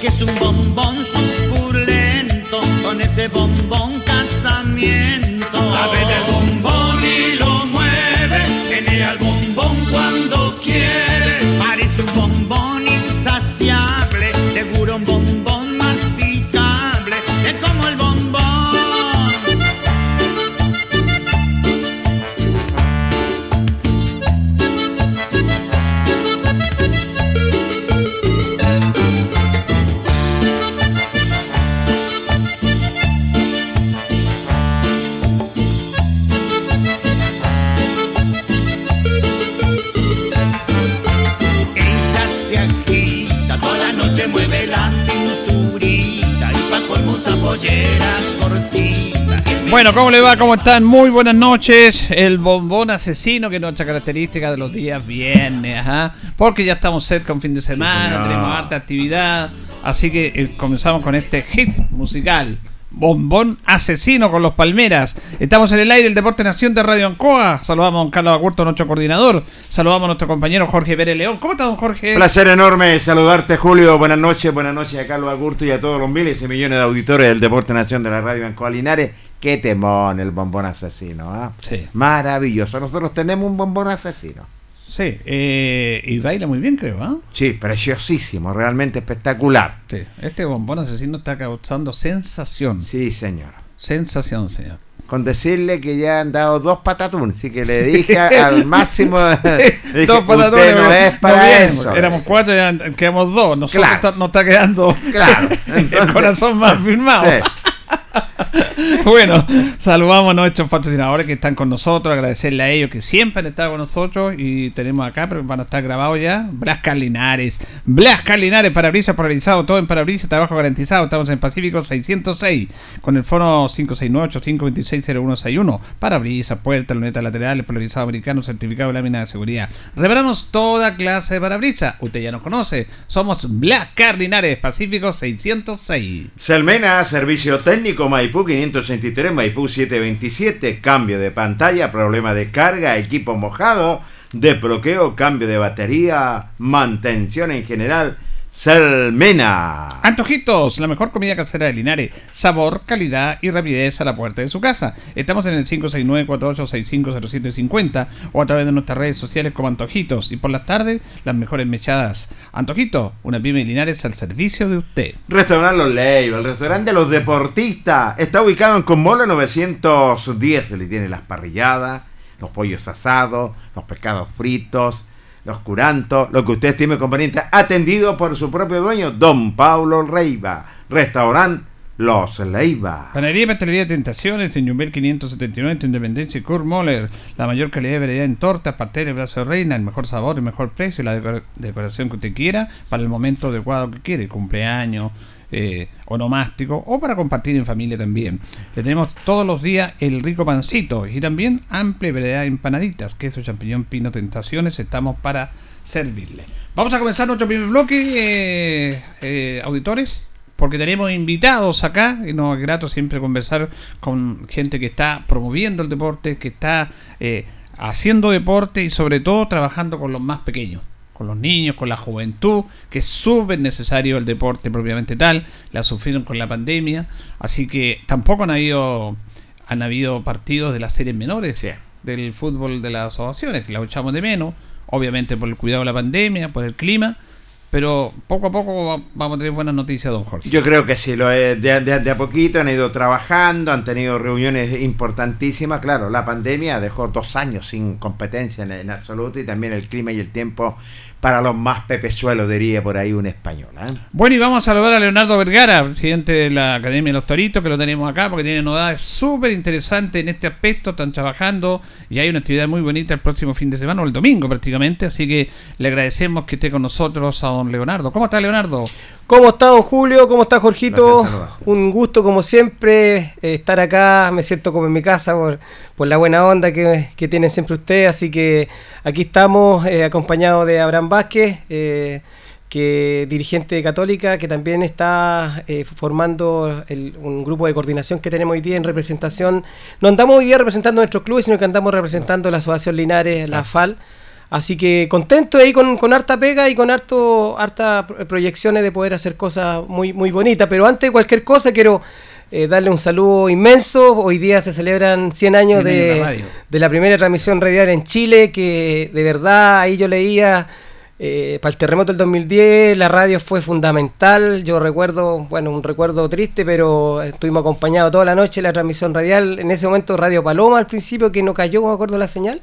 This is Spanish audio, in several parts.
que es un bombón suculento. Con ese bombón Bueno, ¿cómo le va? ¿Cómo están? Muy buenas noches. El bombón asesino, que es nuestra característica de los días viernes, ajá. Porque ya estamos cerca un fin de semana, tenemos harta actividad. Así que eh, comenzamos con este hit musical. Bombón asesino con los Palmeras. Estamos en el aire, el Deporte Nación de Radio Ancoa. Saludamos a don Carlos Agurto, nuestro coordinador. Saludamos a nuestro compañero Jorge Pérez León. ¿Cómo está, don Jorge? Placer enorme saludarte, Julio. Buenas noches, buenas noches a Carlos Agurto y a todos los miles y millones de auditores del Deporte Nación de la Radio Ancoa Linares. Qué temón el bombón asesino, ¿ah? Sí. Maravilloso. Nosotros tenemos un bombón asesino. Sí, eh, y baila muy bien, creo, ¿ah? Sí, preciosísimo, realmente espectacular. Sí, este bombón asesino está causando sensación. Sí, señor. Sensación, señor. Con decirle que ya han dado dos patatunes, así que le dije al máximo. dije, dos patatunes. "Usted no es para bien, eso. Éramos cuatro, ya quedamos dos. Nosotros Claro. está, nos está quedando Claro. el corazón más firmado. Sí. bueno, saludamos a nuestros patrocinadores que están con nosotros, agradecerle a ellos que siempre han estado con nosotros y tenemos acá, pero van a estar grabados ya, Blascar Linares. Blascar Linares, parabrisas polarizado, todo en parabrisas, trabajo garantizado. Estamos en Pacífico 606 con el fono 569-8526-0161. Parabrisas, puertas, lunetas laterales, polarizado americano, certificado de lámina de seguridad. Revelamos toda clase de parabrisas. Usted ya nos conoce. Somos Blascar Linares, Pacífico 606. Selmena, servicio técnico Maipú 583, Maipú 727, cambio de pantalla, problema de carga, equipo mojado, de bloqueo, cambio de batería, mantención en general. Selmena. Antojitos, la mejor comida casera de Linares. Sabor, calidad y rapidez a la puerta de su casa. Estamos en el 569-48650750 o a través de nuestras redes sociales como Antojitos. Y por las tardes, las mejores mechadas. Antojito, una pyme de Linares al servicio de usted. Restaurante Los Leiva, el restaurante de los deportistas. Está ubicado en Comolo 910. Se le tiene las parrilladas, los pollos asados, los pescados fritos los curantos, lo que usted estime conveniente, atendido por su propio dueño, don Paulo Reiva, restaurante Los Leiva. Panadería y Pastelería Tentaciones en Yumbel 579 entre Independencia y Kurt Moller. La mayor calidad de variedad en tortas, pasteles, brazo de reina, el mejor sabor, el mejor precio y la decora- decoración que usted quiera para el momento adecuado que quiere, cumpleaños, eh, onomástico o para compartir en familia también. Le tenemos todos los días el rico pancito y también amplia variedad de empanaditas, queso, champiñón, pino, tentaciones. Estamos para servirle. Vamos a comenzar nuestro primer bloque, eh, eh, auditores porque tenemos invitados acá y nos es grato siempre conversar con gente que está promoviendo el deporte, que está eh, haciendo deporte y sobre todo trabajando con los más pequeños, con los niños, con la juventud, que es súper necesario el deporte propiamente tal, la sufrieron con la pandemia, así que tampoco han habido, han habido partidos de las series menores Sí. del fútbol de las asociaciones, que la echamos de menos, obviamente por el cuidado de la pandemia, por el clima, pero poco a poco va- vamos a tener buenas noticias, don Jorge. Yo creo que sí, lo de, de- de a poquito han ido trabajando, han tenido reuniones importantísimas. Claro, la pandemia dejó dos años sin competencia en, en absoluto y también el clima y el tiempo para los más pepezuelos, diría por ahí un español. ¿eh? Bueno, y vamos a saludar a Leonardo Vergara, presidente de la Academia de los Toritos, que lo tenemos acá porque tiene novedades súper interesantes en este aspecto. Están trabajando y hay una actividad muy bonita el próximo fin de semana, o el domingo prácticamente. Así que le agradecemos que esté con nosotros a don Leonardo. ¿Cómo está, Leonardo? ¿Cómo está don Julio? ¿Cómo está Jorgito? Gracias. Un gusto como siempre eh, estar acá, me siento como en mi casa por, por la buena onda que, que tienen siempre ustedes, así que aquí estamos eh, acompañados de Abraham Vázquez, eh, que dirigente de Católica, que también está eh, formando el- un grupo de coordinación que tenemos hoy día en representación. No andamos hoy día representando nuestros clubes, sino que andamos representando la Asociación Linares, la FAL. Así que contento ahí con, con harta pega y con harto, harta pro- proyecciones de poder hacer cosas muy, muy bonitas. Pero antes de cualquier cosa quiero eh, darle un saludo inmenso. Hoy día se celebran 100 años 100 años de de la primera transmisión radial en Chile, que de verdad ahí yo leía... eh, para el terremoto del 2010 la radio fue fundamental. Yo recuerdo, bueno, un recuerdo triste, pero estuvimos acompañados toda la noche en la transmisión radial. En ese momento Radio Paloma al principio, que no cayó, me acuerdo la señal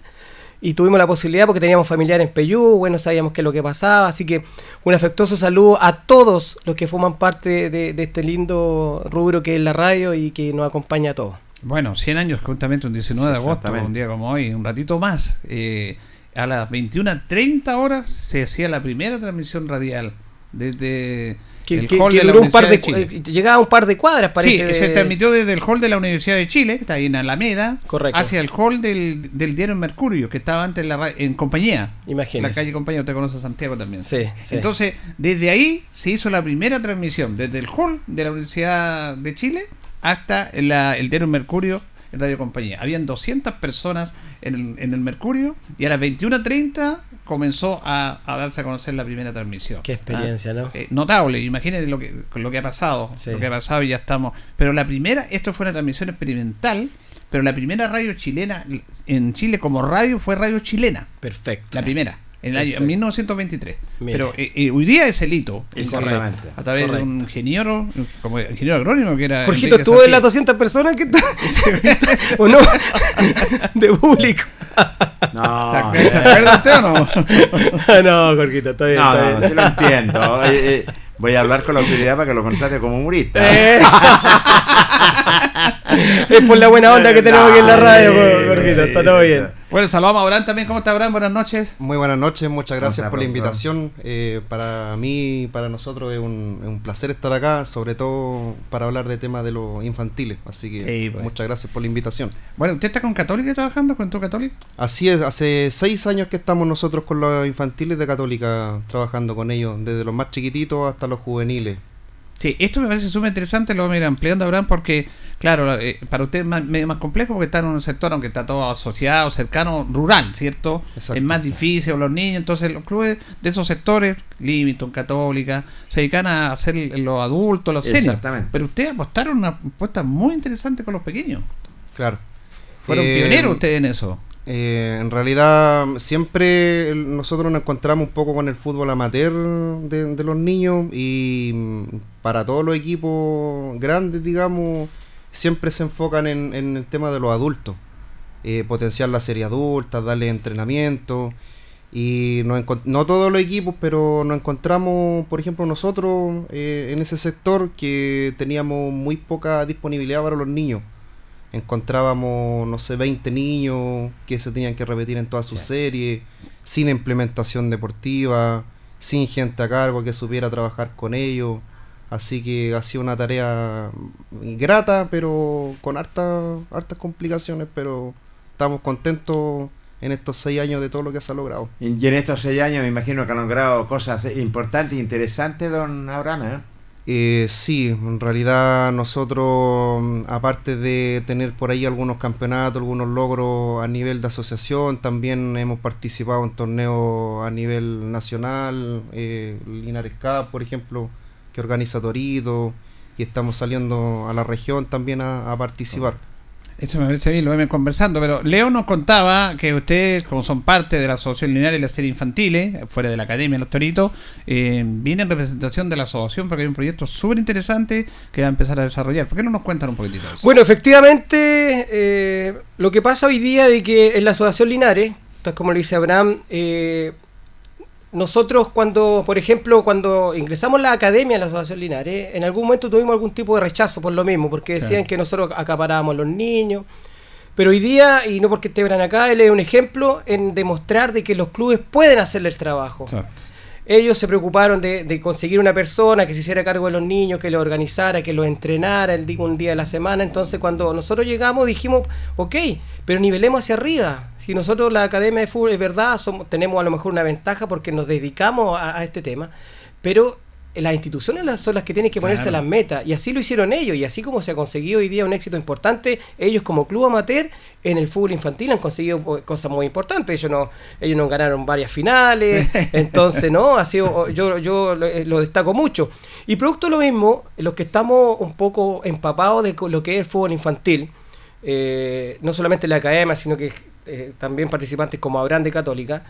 y tuvimos la posibilidad porque teníamos familiares en Peyú, bueno, sabíamos qué es lo que pasaba, así que un afectuoso saludo a todos los que forman parte de, de este lindo rubro que es la radio y que nos acompaña a todos. Bueno, 100 años, justamente un 19 de agosto, un día como hoy, un ratito más. eh, a las 21.30 horas se hacía la primera transmisión radial desde Que, el que- hall que de la duró un par de, Universidad de cu- Chile. llegaba a un par de cuadras, parece. sí, se transmitió desde el hall de la Universidad de Chile, que está ahí en Alameda, Correcto. hacia el hall del, del diario Mercurio, que estaba antes en, la, en Compañía. Imagínese. La calle Compañía, usted conoce a Santiago también. Sí, sí. Entonces, desde ahí se hizo la primera transmisión, desde el hall de la Universidad de Chile hasta la- el diario Mercurio en Radio Compañía. Habían 200 personas en el, en el Mercurio y a las 21.30 comenzó a, a darse a conocer la primera transmisión. Qué experiencia, ¿no? Eh, notable, imagínense lo que, lo que ha pasado, Sí. lo que ha pasado y ya estamos. Pero la primera, esto fue una transmisión experimental, pero la primera radio chilena en Chile como radio fue Radio Chilena, Perfecto. la primera. En el año Perfecto. 1923. Mire. Pero eh, eh, hoy día es el hito. Exactamente. A través de un ingeniero, como ingeniero agrónomo que era. Jorgito, ¿estuvo en las Zafir. 200 personas que ¿O no? de público. No, ¿Se acuerda usted o no? no, Jorgito, está bien. no, está no, bien. no, sí lo entiendo. Eh, eh, voy a hablar con la autoridad para que lo contrate como humorista. Eh. es por la buena onda que tenemos aquí en la radio, Jorgito, está todo bien. Bueno, saludamos a Abraham también. ¿Cómo está Abraham? Buenas noches. Muy buenas noches, muchas gracias por la invitación. Eh, para mí, para nosotros es un, un, placer estar acá, sobre todo para hablar de temas de los infantiles. Así que pues. muchas gracias por la invitación. Bueno, ¿usted está con Católica trabajando, con tu Católica? Así es, hace seis años que estamos nosotros con los infantiles de Católica trabajando con ellos, desde los más chiquititos hasta los juveniles. Sí, esto me parece súper interesante, lo vamos a ir ampliando, Abraham, porque, claro, eh, para usted es más, medio más complejo porque está en un sector, aunque está todo asociado, cercano, rural, ¿cierto? Es más difícil, los niños, entonces los clubes de esos sectores, Limiton, Católica, se dedican a hacer los adultos, los seniors. Pero ustedes apostaron una apuesta muy interesante con los pequeños. Claro. Fueron eh, pioneros ustedes en eso. Eh, en realidad siempre nosotros nos encontramos un poco con el fútbol amateur de, los niños y mm, para todos los equipos grandes, digamos, siempre se enfocan en, el tema de los adultos. Eh, potenciar la serie adulta, darle entrenamiento. Y no, todos los equipos, pero nos encontramos, por ejemplo, nosotros eh, en ese sector que teníamos muy poca disponibilidad para los niños encontrábamos, no sé, 20 niños que se tenían que repetir en toda su serie, sin implementación deportiva, sin gente a cargo que supiera trabajar con ellos. Así que ha sido una tarea grata, pero con hartas hartas complicaciones, pero estamos contentos en estos seis años de todo lo que se ha logrado. Y en estos seis años me imagino que han logrado cosas importantes e interesantes, don Abraham. ¿eh? Eh, sí, en realidad nosotros, mm, aparte de tener por ahí algunos campeonatos, algunos logros a nivel de asociación, también hemos participado en torneos a nivel nacional, eh, Linares Cup, por ejemplo, que organiza Torito, y estamos saliendo a la región también a, a participar. Esto me parece bien, lo vemos conversando, pero Leo nos contaba que ustedes, como son parte de la Asociación Lineal y la serie infantiles, fuera de la Academia Los Toritos, eh, viene en representación de la asociación porque hay un proyecto súper interesante que va a empezar a desarrollar. ¿Por qué no nos cuentan un poquitito de eso? Bueno, efectivamente, eh, lo que pasa hoy día de que en la Asociación Linares, como lo dice Abraham, eh, nosotros cuando, por ejemplo, cuando ingresamos a la academia de la Asociación Linares, en algún momento tuvimos algún tipo de rechazo por lo mismo, porque decían que nosotros acaparábamos a los niños. Pero hoy día, y no porque esté acá, él es un ejemplo en demostrar de que los clubes pueden hacerle el trabajo. Ellos se preocuparon de, conseguir una persona que se hiciera cargo de los niños, que lo organizara, que lo entrenara el, un día de la semana. Entonces, cuando nosotros llegamos, dijimos, ok, pero nivelemos hacia arriba si nosotros la Academia de Fútbol es verdad, somos, tenemos a lo mejor una ventaja porque nos dedicamos a, este tema, pero las instituciones son las que tienen que ponerse las metas y así lo hicieron ellos y así como se ha conseguido hoy día un éxito importante ellos como club amateur en el fútbol infantil han conseguido cosas muy importantes. Ellos no ellos no ganaron varias finales entonces no ha sido yo yo eh, lo, destaco mucho. Y producto de lo mismo los que estamos un poco empapados de lo que es el fútbol infantil eh, no solamente la academia sino que eh, también participantes como Abraham de Católica,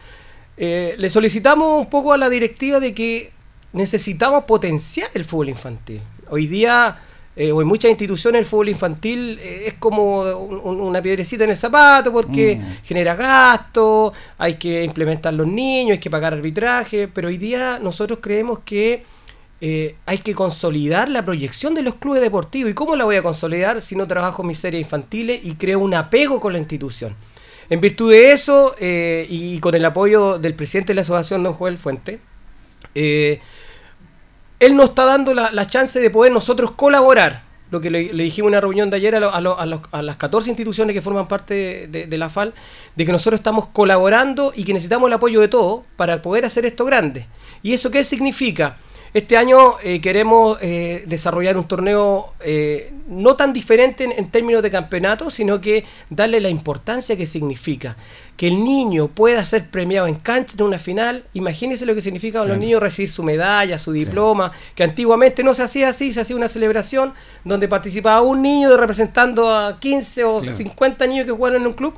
eh, le solicitamos un poco a la directiva de que necesitamos potenciar el fútbol infantil. Hoy día, eh, o en muchas instituciones, el fútbol infantil es como una piedrecita en el zapato porque mm. genera gasto, hay que implementar los niños, hay que pagar arbitraje, pero hoy día nosotros creemos que hay que consolidar la proyección de los clubes deportivos. ¿Y cómo la voy a consolidar si no trabajo mis series infantiles y creo un apego con la institución? En virtud de eso, eh, y con el apoyo del presidente de la asociación, don Joel Fuente, eh, él nos está dando la, chance de poder nosotros colaborar. Lo que le, dijimos en una reunión de ayer a, las 14 instituciones que forman parte de, la FAL, de que nosotros estamos colaborando y que necesitamos el apoyo de todos para poder hacer esto grande. ¿Y eso qué significa? Este año eh, queremos eh, desarrollar un torneo eh, no tan diferente en, términos de campeonato, sino que darle la importancia que significa. Que el niño pueda ser premiado en cancha en una final. Imagínense lo que significa los niños recibir su medalla, su diploma, que antiguamente no se hacía así, se hacía una celebración donde participaba un niño representando a 15 o 50 niños que jugaron en un club.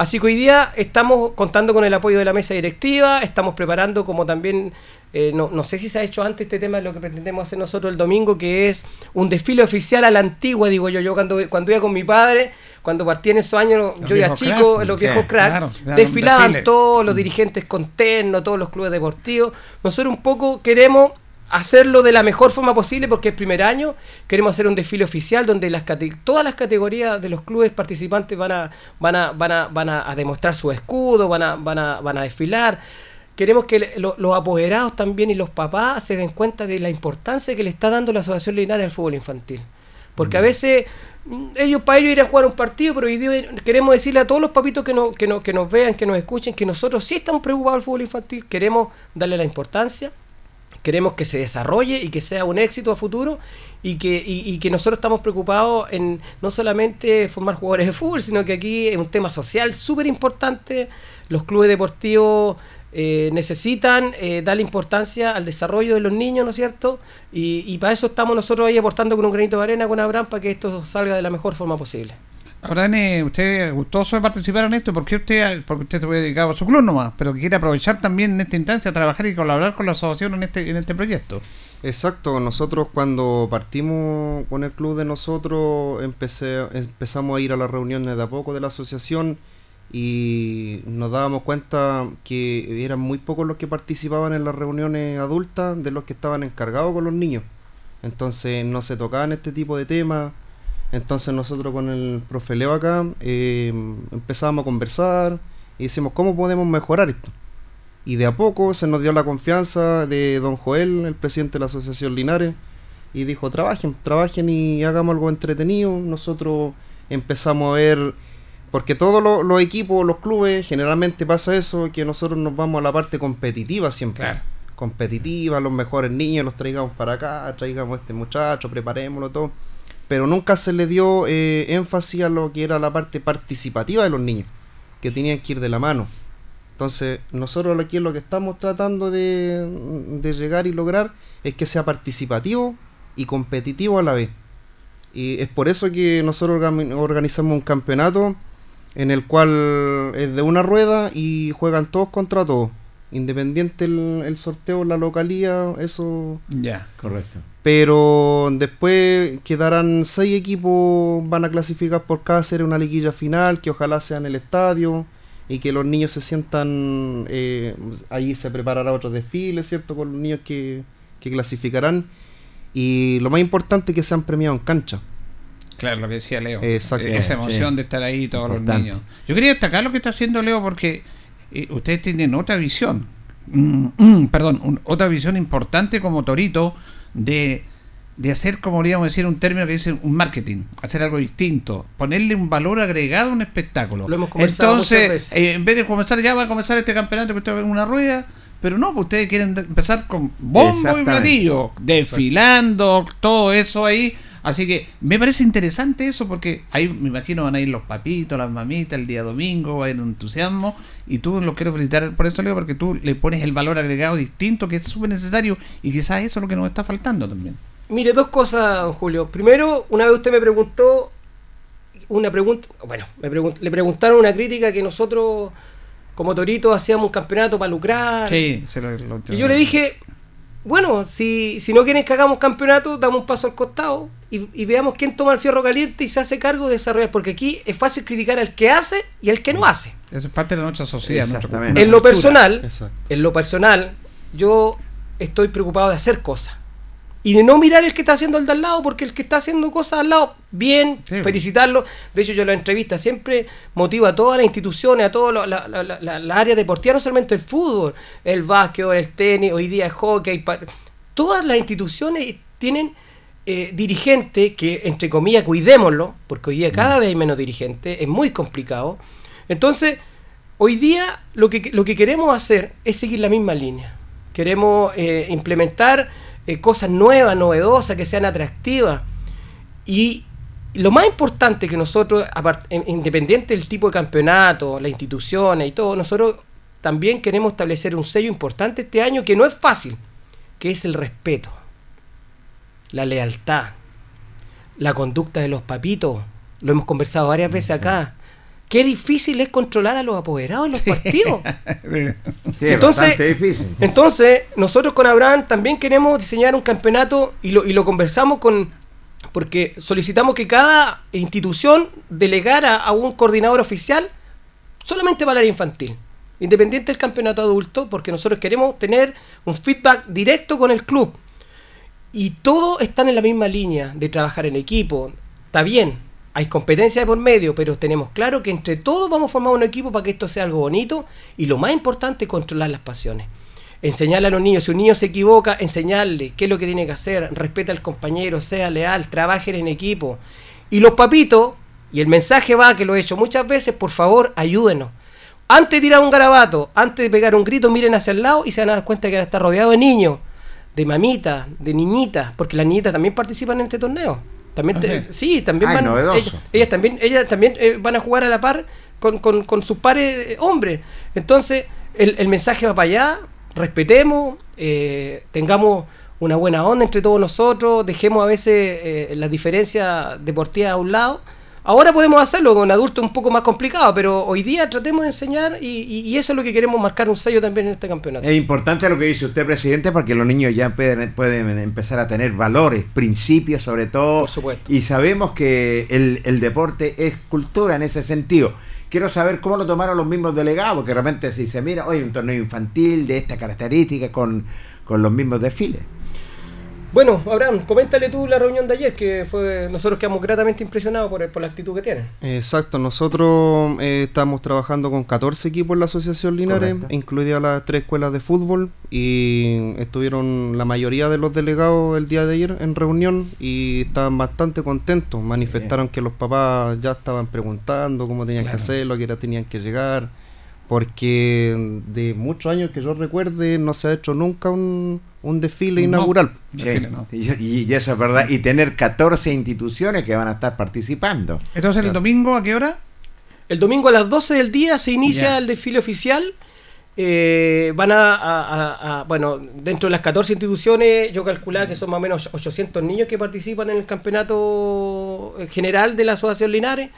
Así que hoy día estamos contando con el apoyo de la mesa directiva, estamos preparando como también eh, no, no, sé si se ha hecho antes este tema de lo que pretendemos hacer nosotros el domingo, que es un desfile oficial a la antigua, digo yo, yo cuando, cuando iba con mi padre, cuando partí en esos años, yo era chico, los viejos crack, desfilaban todos los dirigentes con terno, todos los clubes deportivos. Nosotros un poco queremos hacerlo de la mejor forma posible porque es primer año. Queremos hacer un desfile oficial donde las todas las categorías de los clubes participantes van a, van a, van a, van a, demostrar su escudo, van a, van a, van a desfilar. Queremos que los apoderados también y los papás se den cuenta de la importancia que le está dando la Asociación Linares al fútbol infantil. Porque a mm. veces mm, ellos para ellos ir a jugar un partido, pero hoy día queremos decirle a todos los papitos que, no, que, no, que nos vean, que nos escuchen, que nosotros sí estamos preocupados del fútbol infantil, queremos darle la importancia queremos que se desarrolle y que sea un éxito a futuro y que, y, que nosotros estamos preocupados en no solamente formar jugadores de fútbol, sino que aquí es un tema social súper importante. Los clubes deportivos eh, necesitan eh, darle importancia al desarrollo de los niños, ¿no es cierto? Y, y para eso estamos nosotros ahí aportando con un granito de arena con Abraham para que esto salga de la mejor forma posible. Dani, usted gustoso de participar en esto, porque usted, porque usted se puede dedicar a su club nomás, pero que quiere aprovechar también en esta instancia a trabajar y colaborar con la asociación en este, en este proyecto. Exacto, nosotros cuando partimos con el club de nosotros empecé, empezamos a ir a las reuniones de a poco de la asociación y nos dábamos cuenta que eran muy pocos los que participaban en las reuniones adultas de los que estaban encargados con los niños. Entonces no se tocaban este tipo de temas entonces nosotros con el profe Leo acá eh, empezamos a conversar y decimos, ¿cómo podemos mejorar esto? Y de a poco se nos dio la confianza de don Joel, el presidente de la Asociación Linares, y dijo, trabajen, trabajen y hagamos algo entretenido. Nosotros empezamos a ver, porque todos los, equipos, los clubes, generalmente pasa eso, que nosotros nos vamos a la parte competitiva siempre. Competitiva, los mejores niños los traigamos para acá, traigamos a este muchacho, preparémoslo todo pero nunca se le dio eh, énfasis a lo que era la parte participativa de los niños, que tenían que ir de la mano. Entonces, nosotros aquí lo que estamos tratando de, llegar y lograr es que sea participativo y competitivo a la vez. Y es por eso que nosotros organizamos un campeonato en el cual es de una rueda y juegan todos contra todos. Independiente el, el sorteo, la localía, eso. Ya, correcto. Pero después quedarán seis equipos, van a clasificar por cada serie una liguilla final, que ojalá sea en el estadio y que los niños se sientan, eh, ahí se preparará otro desfile, ¿cierto? Con los niños que, clasificarán. Y lo más importante es que sean premiados en cancha. Claro, lo que decía Leo. Exacto. Esa emoción de estar ahí todos los niños. Yo quería destacar lo que está haciendo Leo porque eh, ustedes tienen otra visión. Mm, mm, perdón, otra visión importante como Torito de, de hacer, como podríamos decir, un término que dice un marketing, hacer algo distinto, ponerle un valor agregado a un espectáculo. Lo hemos Entonces, eh, en vez de comenzar, ya va a comenzar este campeonato que está en una rueda, pero no, pues ustedes quieren empezar con bombo y platillo, desfilando, todo eso ahí. Así que me parece interesante eso porque ahí me imagino van a ir los papitos, las mamitas el día domingo, va a haber un entusiasmo y tú lo quiero felicitar por eso, Leo, porque tú le pones el valor agregado distinto que es súper necesario y quizás eso es lo que nos está faltando también. Mire, dos cosas, don Julio. Primero, una vez usted me preguntó una pregunta, bueno, me le preguntaron una crítica que nosotros como Torito hacíamos un campeonato para lucrar. Sí, y yo le dije, bueno, si, si no quieren que hagamos campeonato, damos un paso al costado y, veamos quién toma el fierro caliente y se hace cargo de desarrollar, porque aquí es fácil criticar al que hace y al que no hace. Eso es parte de nuestra sociedad. En lo personal, en lo personal, yo estoy preocupado de hacer cosas. Y de no mirar el que está haciendo el de al lado, porque el que está haciendo cosas al lado, bien, felicitarlo. De hecho, yo la entrevista siempre motiva a todas las instituciones, a todas las la, áreas deportivas, no solamente el fútbol, el básquet, el tenis, hoy día el hockey. Todas las instituciones tienen eh, dirigentes que, entre comillas, cuidémoslo, porque hoy día cada mm. vez hay menos dirigentes, es muy complicado. Entonces, hoy día lo que, lo que queremos hacer es seguir la misma línea. Queremos eh, implementar eh, cosas nuevas, novedosas, que sean atractivas. Y lo más importante que nosotros, independiente del tipo de campeonato, las instituciones y todo, nosotros también queremos establecer un sello importante este año que no es fácil, que es el respeto, la lealtad, la conducta de los papitos. Lo hemos conversado varias veces acá. Qué difícil es controlar a los apoderados en los partidos. sí, entonces, difícil. Entonces, nosotros con Abraham también queremos diseñar un campeonato y lo, y lo conversamos con. Porque solicitamos que cada institución delegara a un coordinador oficial solamente para la área infantil, independiente del campeonato adulto, porque nosotros queremos tener un feedback directo con el club. y todos están en la misma línea de trabajar en equipo. Está bien, hay competencia de por medio, pero tenemos claro que entre todos vamos a formar un equipo para que esto sea algo bonito y lo más importante controlar las pasiones. Enseñarle a los niños, si un niño se equivoca, enseñarle qué es lo que tiene que hacer, respeta al compañero, sea leal, trabajen en equipo. Y los papitos, y el mensaje va, que lo he hecho muchas veces, por favor, ayúdenos. Antes de tirar un garabato, antes de pegar un grito, miren hacia el lado y se van a dar cuenta que está rodeado de niños, de mamitas, de niñitas, porque las niñitas también participan en este torneo. También te- sí, también Ay, van, novedoso. ellas, ellas también, ellas también eh, van a jugar a la par con, con- con sus pares eh, hombres. Entonces, el, el mensaje va para allá, respetemos, eh, tengamos una buena onda entre todos nosotros, dejemos a veces eh, las diferencias deportivas a un lado. Ahora podemos hacerlo con adultos un poco más complicado, pero hoy día tratemos de enseñar y, y- y eso es lo que queremos marcar un sello también en este campeonato. Es importante lo que dice usted, presidente, porque los niños ya pueden, pueden empezar a tener valores, principios sobre todo. Por supuesto. Y sabemos que el, el deporte es cultura en ese sentido. Quiero saber cómo lo tomaron los mismos delegados, que realmente si se mira, hoy un torneo infantil de esta característica con, con los mismos desfiles. Bueno, Abraham, coméntale tú la reunión de ayer, que fue nosotros quedamos gratamente impresionados por, por la actitud que tienen. Exacto, nosotros eh, estamos trabajando con 14 equipos en la Asociación Linares, Correcto. incluidas las tres escuelas de fútbol, y estuvieron la mayoría de los delegados el día de ayer en reunión y estaban bastante contentos. Manifestaron que los papás ya estaban preguntando cómo tenían Claro. que hacerlo, a qué hora tenían que llegar, porque de muchos años que yo recuerde no se ha hecho nunca un, un desfile No. inaugural. Desfile, Sí, ¿no? y, y eso es verdad. Y tener 14 instituciones que van a estar participando. Entonces, el domingo, ¿a qué hora? El domingo a las 12 del día se inicia Ya. el desfile oficial. Eh, van a, a- a- a- bueno, dentro de las 14 instituciones, yo calculaba que son más o menos 800 niños que participan en el campeonato general de la Asociación Linares.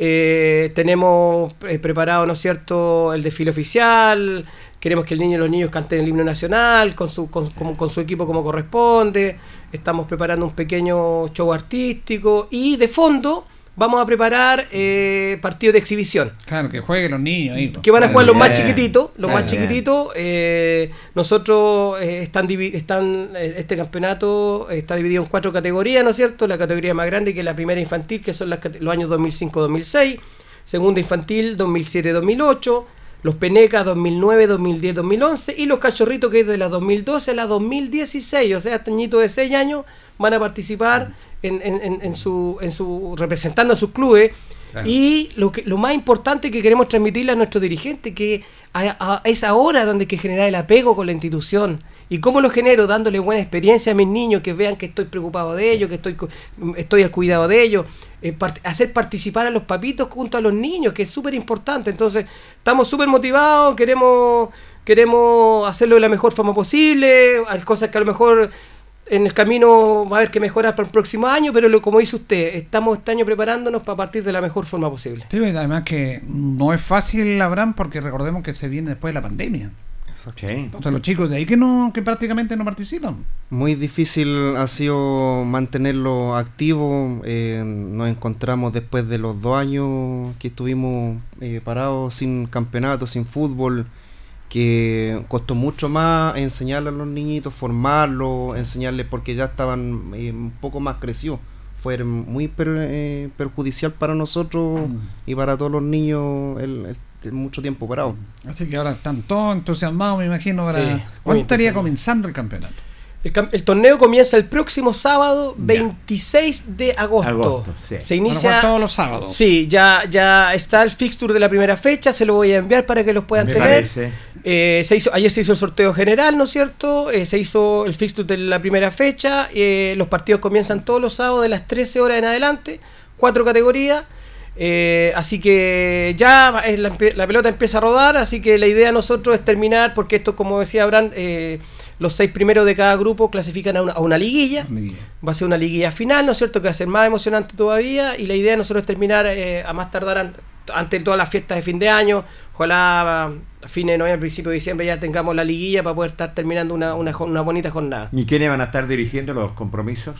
Eh, tenemos eh, preparado, ¿no es cierto?, el desfile oficial. Queremos que el niño, los niños canten el himno nacional con su, con su equipo como corresponde. Estamos preparando un pequeño show artístico y de fondo vamos a preparar eh, partidos de exhibición. Claro, que jueguen los niños ahí. pues. Que van a jugar los más chiquititos, los más chiquititos. eh, nosotros eh, están, están eh, este campeonato está dividido en cuatro categorías, ¿no es cierto? La categoría más grande que es la primera infantil, que son las los años 2005-2006, segunda infantil 2007-2008, los penecas 2009, 2010, 2011 y los cachorritos que es de la 2012 a la 2016, o sea, hasta añitos de 6 años van a participar en, en- en- su, en su representando a sus clubes. Claro. Y lo, que, lo más importante que queremos transmitirle a nuestros dirigentes que a, a- es ahora donde hay que generar el apego con la institución. ¿Y cómo lo genero? Dándole buena experiencia a mis niños, que vean que estoy preocupado de ellos, que estoy, estoy al cuidado de ellos. Eh, part- hacer participar a los papitos junto a los niños, que es súper importante. Entonces, estamos súper motivados, queremos, queremos hacerlo de la mejor forma posible. Hay cosas que a lo mejor en el camino va a haber que mejorar para el próximo año, pero lo, como dice usted, estamos este año preparándonos para partir de la mejor forma posible. Sí, además que no es fácil, Abraham, porque recordemos que se viene después de la pandemia. Sí. Entonces los chicos de ahí que no que prácticamente no participan. Muy difícil ha sido mantenerlo activo. eh, nos encontramos después de los dos años que estuvimos eh, parados sin campeonato, sin fútbol, que costó mucho más enseñarle a los niñitos, formarlos, enseñarles porque ya estaban eh, un poco más crecidos. Fue muy per- eh, perjudicial para nosotros y para todos los niños el, el- el mucho tiempo parado. Así que ahora están todos entusiasmados, me imagino. Para... Sí, ¿Cuándo estaría comenzando el campeonato? El, el torneo comienza el próximo sábado 26 de agosto. Agosto, sí. Se inicia jugar todos los sábados. Sí, ya, ya está el fixture de la primera fecha, se lo voy a enviar para que los puedan Me tener. parece. Eh, se hizo, ayer se hizo el sorteo general, ¿no es cierto? Eh, se hizo el fixture de la primera fecha. eh, los partidos comienzan todos los sábados de las 13 horas en adelante. Cuatro categorías. eh, así que ya es la, pelota empieza a rodar. Así que la idea de nosotros es terminar, porque esto, como decía Abraham, los seis primeros de cada grupo clasifican a una, a una liguilla. Va a ser una liguilla final, ¿no es cierto? Que va a ser más emocionante todavía. Y la idea de nosotros es terminar a más tardar an- ante todas las fiestas de fin de año. Ojalá a fines de noviembre, principio de diciembre ya tengamos la liguilla para poder estar terminando una, una, bonita jornada. ¿Y quiénes van a estar dirigiendo los compromisos?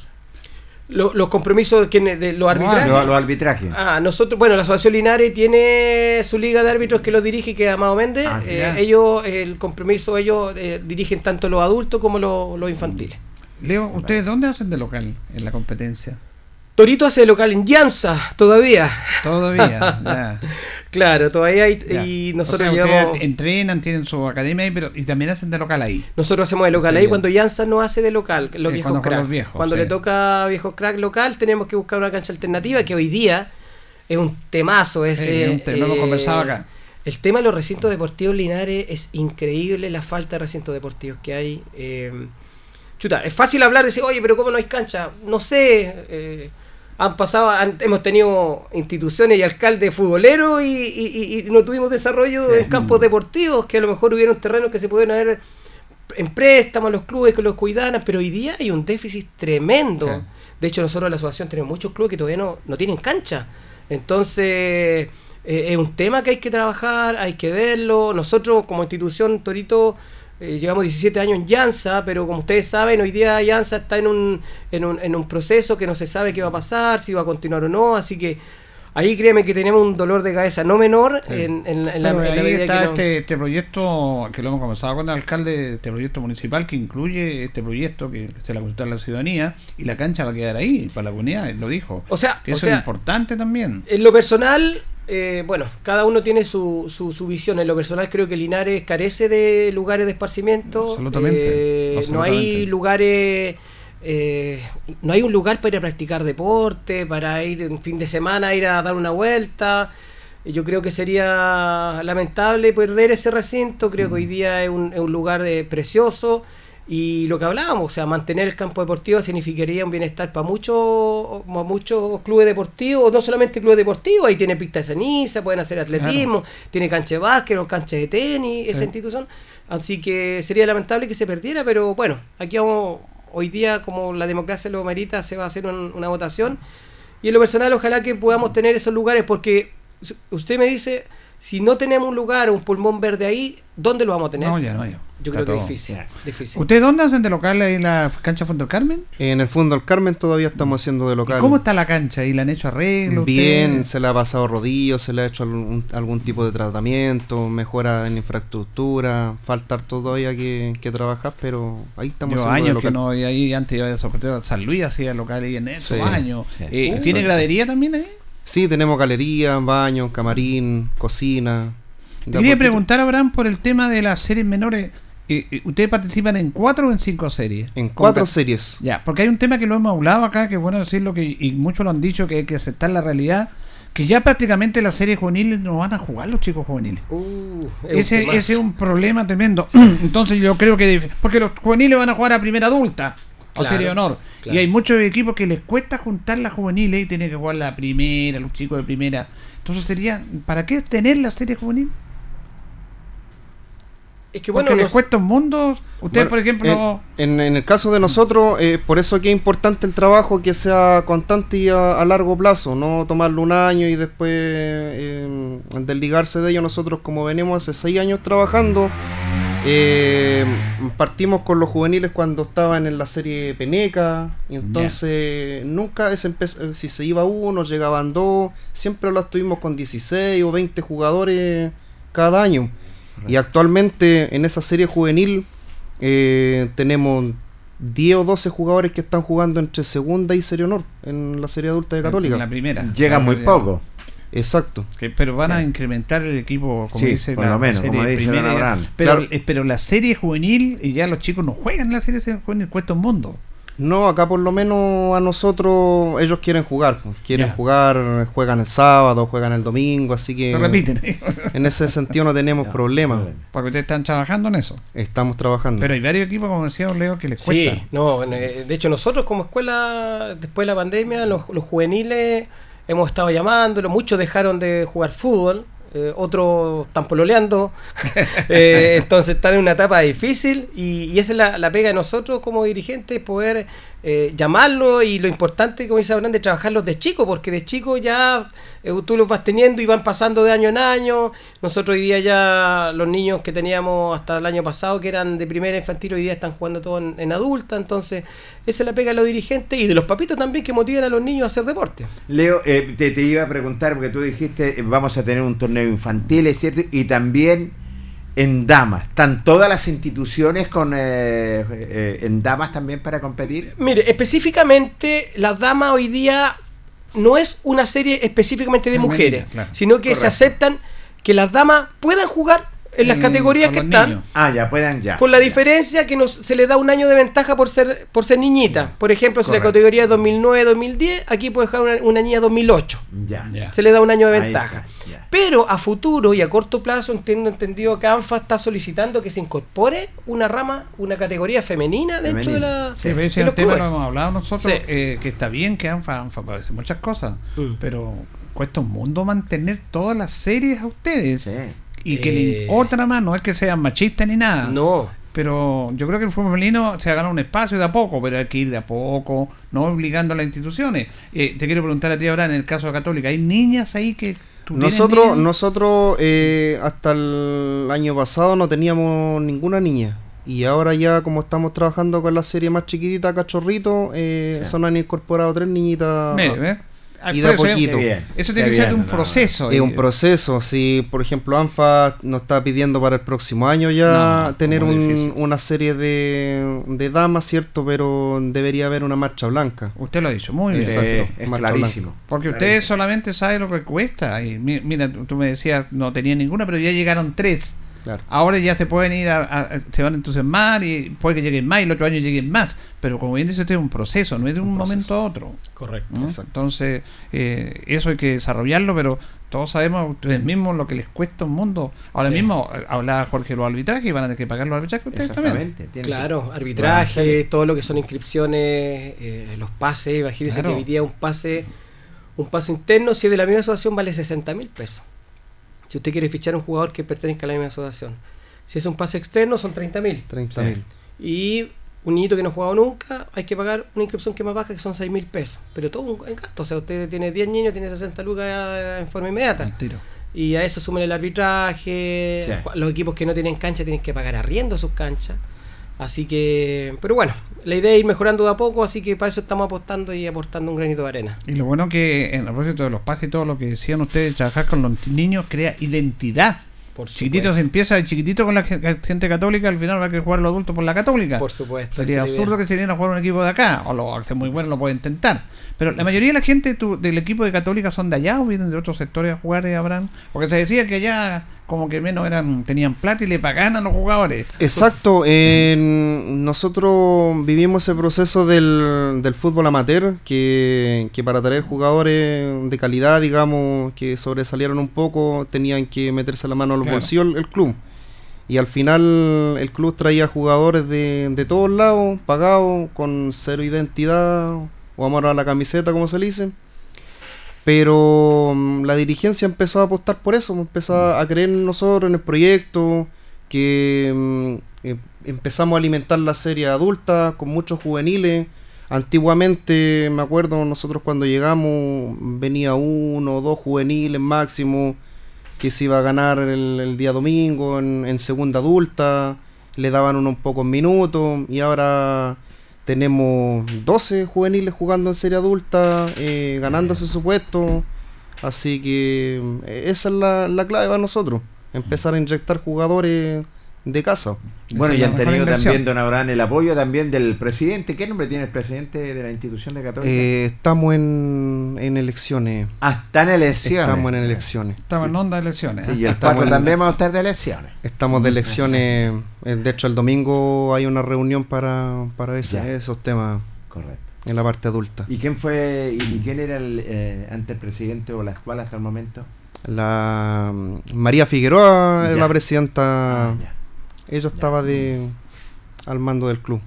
Lo- los compromisos de, de los arbitrajes. Los, los arbitrajes. Ah, nosotros, bueno, la Asociación Linares tiene su liga de árbitros que lo dirige, que es Amado Méndez. Ah, Eh, ellos, el compromiso, ellos eh, dirigen tanto los adultos como los, los infantiles. Leo, ¿ustedes dónde hacen de local en la competencia? Torito hace de local en Llanza, todavía. Todavía, ya. Claro, todavía hay, ya. y O nosotros sea, llevamos- entrenan, tienen su academia ahí, pero y también hacen de local ahí. Nosotros hacemos de local Sí, ahí cuando Llanza no hace de local, los Eh, viejos cuando crack. los viejos, cuando sí. le toca a viejos crack local, tenemos que buscar una cancha alternativa que hoy día es un temazo. Es, Sí, eh, un te- lo hemos eh, conversado acá. El tema de los recintos deportivos Linares es increíble la falta de recintos deportivos que hay. eh, chuta, es fácil hablar de decir, oye, pero ¿cómo no hay cancha? No sé. Han pasado, han- hemos tenido instituciones y alcaldes futboleros y, y- y- y no tuvimos desarrollo en campos deportivos, que a lo mejor hubieron terrenos que se pueden haber en préstamo a los clubes que los cuidaran, pero hoy día hay un déficit tremendo. Sí. De hecho, nosotros en la asociación tenemos muchos clubes que todavía no, no tienen cancha. Entonces, eh, es un tema que hay que trabajar, hay que verlo. Nosotros como institución Torito eh, llevamos 17 años en Llanza, pero como ustedes saben, hoy día Llanza está en un, en, un, en un proceso que no se sabe qué va a pasar, si va a continuar o no, así que ahí créeme que tenemos un dolor de cabeza no menor Sí. en, en- en la, en la ahí está que no- este, este proyecto que lo hemos conversado con el alcalde, este proyecto municipal que incluye este proyecto que se la consulta a la ciudadanía y la cancha va a quedar ahí para la comunidad, él lo dijo. O sea, que o eso sea, es importante también. En lo personal, eh, bueno, cada uno tiene su, su, su visión. En lo personal creo que Linares carece de lugares de esparcimiento. Absolutamente, Eh, No hay lugares... eh, no hay un lugar para ir a practicar deporte, para ir un fin de semana, ir a dar una vuelta. Yo creo que sería lamentable perder ese recinto. Creo que hoy día es un, es un lugar de, precioso. Y lo que hablábamos, o sea, mantener el campo deportivo significaría un bienestar para muchos muchos clubes deportivos, no solamente clubes deportivos, ahí tiene pista de ceniza, pueden hacer atletismo, tiene cancha de básquet, cancha de tenis, esa Sí. institución. Así que sería lamentable que se perdiera, pero bueno, aquí vamos, hoy día como la democracia lo merita, se va a hacer un- una votación. Y en lo personal, ojalá que podamos tener esos lugares, porque usted me dice, si no tenemos un lugar, un pulmón verde ahí, ¿dónde lo vamos a tener? No, ya no hay. Yo Está creo que es difícil. difícil. ¿Ustedes dónde hacen de local ahí en la cancha Fondo del Carmen? En el fondo del Carmen todavía estamos haciendo de ¿Y local. ¿Cómo está la cancha? ¿Y le han hecho arreglo? Bien, ustedes? se le ha pasado rodillo, se le ha hecho algún, algún tipo de tratamiento, mejora en infraestructura, falta todavía que, que trabajar, pero ahí estamos Yo haciendo de años que local. no y ahí antes iba a sorprender San Luis hacía local ahí en esos Sí, años. sí. Eh, Uh, ¿Tiene gradería también ahí? Sí, tenemos galería, baño, camarín, cocina. Te quería poquito. preguntar, Abraham, por el tema de las series menores. Eh, eh, ¿Ustedes participan en cuatro o en cinco series? En cuatro series. Ya, porque hay un tema que lo hemos hablado acá, que es bueno decirlo, que, y muchos lo han dicho, que hay que aceptar la realidad, que ya prácticamente las series juveniles no van a jugar los chicos juveniles. Uh, es un Ese, ese es un problema tremendo. Entonces yo creo que... Porque los juveniles van a jugar a primera adulta. O Claro, serie honor. claro. Y hay muchos equipos que les cuesta juntar las juveniles y tienen que jugar la primera, los chicos de primera. Entonces sería... ¿Para qué tener la serie juvenil? Es que Porque bueno, les cuesta un mundo. Ustedes, Bueno, por ejemplo... En, en el caso de nosotros, eh, por eso que es importante el trabajo que sea constante y a, a largo plazo, no tomarlo un año y después eh, desligarse de ello. Nosotros, como venimos hace seis años trabajando, eh, partimos con los juveniles cuando estaban en la serie Peneca, y entonces nunca empe- si se iba uno, llegaban dos, siempre lo estuvimos con 16 o 20 jugadores cada año. Y actualmente en esa serie juvenil eh, tenemos 10 o 12 jugadores que están jugando entre segunda y serie honor en la serie adulta de Católica. En la primera. Llega muy Ya. poco. Exacto. Que- pero van a incrementar el equipo, como Sí, dice por la lo menos, serie como dice primera. Pero, Claro. eh, pero la serie juvenil, y ya los chicos no juegan en la serie juvenil, cuesta un mundo. No, acá por lo menos a nosotros ellos quieren jugar. pues, Quieren jugar, juegan el sábado, juegan el domingo, así que Se repiten. en ese sentido no tenemos Ya, problema. problema. Porque ustedes están trabajando en eso. Estamos trabajando. Pero hay varios equipos, como decía Leo, que les cuesta. Sí, no, eh, de hecho nosotros como escuela, después de la pandemia, los, los juveniles hemos estado llamándolo, muchos dejaron de jugar fútbol, eh, otros están pololeando, eh, entonces están en una etapa difícil y, y esa es la, la pega de nosotros como dirigentes, poder eh, llamarlo y lo importante, como dice Abraham, de trabajarlos de chico, porque de chico ya eh, tú los vas teniendo y van pasando de año en año. Nosotros hoy día ya los niños que teníamos hasta el año pasado, que eran de primera infantil, hoy día están jugando todo en, en adulta, entonces esa es la pega de los dirigentes y de los papitos también que motivan a los niños a hacer deporte. Leo, eh, te, te iba a preguntar, porque tú dijiste, eh, vamos a tener un torneo infantil, es cierto, y también en damas. ¿Están todas las instituciones con eh, eh, en damas también para competir? Mire, específicamente las damas hoy día no es una serie específicamente de mujeres, claro. sino que Correcto. se aceptan que las damas puedan jugar en las Mm, categorías que están. niños. Ah, ya puedan ya. Con la Ya. diferencia que nos, se le da un año de ventaja por ser por ser niñita. Por ejemplo, si la categoría es 2009-2010, aquí puede jugar una, una niña 2008. Ya. Ya. Se le da un año de ventaja. Pero a futuro y a corto plazo entiendo entendido que ANFA está solicitando que se incorpore una rama, una categoría femenina dentro de la Sí, pero ese es tema lo hemos hablado nosotros, Sí. eh, que está bien que ANFA, ANFA puede hacer muchas cosas, Mm. pero cuesta un mundo mantener todas las series a ustedes. Sí. Y que Eh. le- otra más, no es que sean machistas ni nada. No. Pero yo creo que el fútbol femenino se ha ganado un espacio de a poco, pero hay que ir de a poco, no obligando a las instituciones. Eh, te quiero preguntar a ti ahora, en el caso de Católica, ¿hay niñas ahí que tú Nosotros, niñas? nosotros eh, hasta el año pasado no teníamos ninguna niña. Y ahora ya como estamos trabajando con la serie más chiquitita, Cachorrito, eh, Sí. se nos han incorporado tres niñitas. Y de a eso, poquito. Bien, Eso tiene que ser un no. proceso. Es un proceso, si por ejemplo ANFA nos está pidiendo para el próximo año ya No, tener un- una serie de, de damas, ¿cierto? Pero debería haber una marcha blanca. Usted lo ha dicho, muy bien. Exacto, es clarísimo. Porque usted solamente sabe lo que cuesta. Y mi- mira, tú tú me decías, no tenía ninguna, pero ya llegaron tres. Claro. Ahora ya se pueden ir, a, a- se van a entusiasmar y puede que lleguen más y el otro año lleguen más. Pero como bien dice usted, es un proceso, no es de un, momento a otro. Correcto. ¿no? Entonces, eh, eso hay que desarrollarlo, pero todos sabemos ustedes mismos lo que les cuesta un mundo. Ahora Sí. mismo eh, hablaba Jorge de los arbitrajes y van a tener que pagar los arbitrajes ustedes también. Claro, que- arbitraje, todo lo que son inscripciones, eh, los pases, imagínense Claro. que hoy día un pase, un pase interno, si es de la misma asociación, vale 60 mil pesos. Si usted quiere fichar a un jugador que pertenezca a la misma asociación. Si es un pase externo, son 30 mil. 30 Sí. mil. Y un niñito que no ha jugado nunca, hay que pagar una inscripción que es más baja, que son 6 mil pesos. Pero todo un gasto. O sea, usted tiene 10 niños, tiene 60 lucas eh, en forma inmediata. Al tiro. Y a eso sumen el arbitraje. Sí. Los equipos que no tienen cancha tienen que pagar arriendo sus canchas. Así que, pero bueno, la idea es ir mejorando de a poco, así que para eso estamos apostando y aportando un granito de arena. Y lo bueno que en el propósito de los pases y todo lo que decían ustedes, trabajar con los niños crea identidad. Por Chiquitito se empieza de chiquitito con la gen- gente católica, al final va a querer jugar los adultos por la católica. Por supuesto. Sería absurdo idea. que se viera a jugar un equipo de acá, o lo hace muy bueno, lo puede intentar. Pero la mayoría de la gente tu- del equipo de Católica son de allá o vienen de otros sectores a jugar, eh, Abraham. Porque se decía que allá como que menos eran tenían plata y le pagaban a los jugadores. Exacto, nosotros vivimos ese proceso del, del fútbol amateur, que, que para traer jugadores de calidad, digamos, que sobresalieron un poco, tenían que meterse la mano a los Claro. bolsillos el, el club. Y al final el club traía jugadores de, de todos lados, pagados, con cero identidad, o amor a la camiseta, como se le dice. Pero mm, la dirigencia empezó a apostar por eso, empezó a, a creer en nosotros, en el proyecto, que mm, eh, empezamos a alimentar la serie adulta con muchos juveniles. Antiguamente, me acuerdo, nosotros cuando llegamos venía uno o dos juveniles máximo que se iba a ganar el, el día domingo en, en segunda adulta, le daban unos pocos minutos y ahora tenemos 12 juveniles jugando en serie adulta, eh, ganándose su puesto. Así que eh, esa es la, la clave para nosotros, empezar a inyectar jugadores de casa. Bueno, y han tenido también, don Abraham, el apoyo también del presidente. ¿Qué nombre tiene el presidente de la institución de Católica? Eh, estamos en, en elecciones. ah, está en elecciones. Estamos en elecciones. Estaba en onda de elecciones. Sí, ¿eh? y el Estamos 4 en- también vamos a estar de elecciones. Estamos de elecciones. eh, De hecho, el domingo hay una reunión para, para ese- Ya. esos temas Correcto. en la parte adulta. ¿Y quién fue y, y quién era el eh, ante el presidente o la actual hasta el momento? La mm, María Figueroa era Ya. la presidenta. Ah, ya. Ella estaba de al mando del club.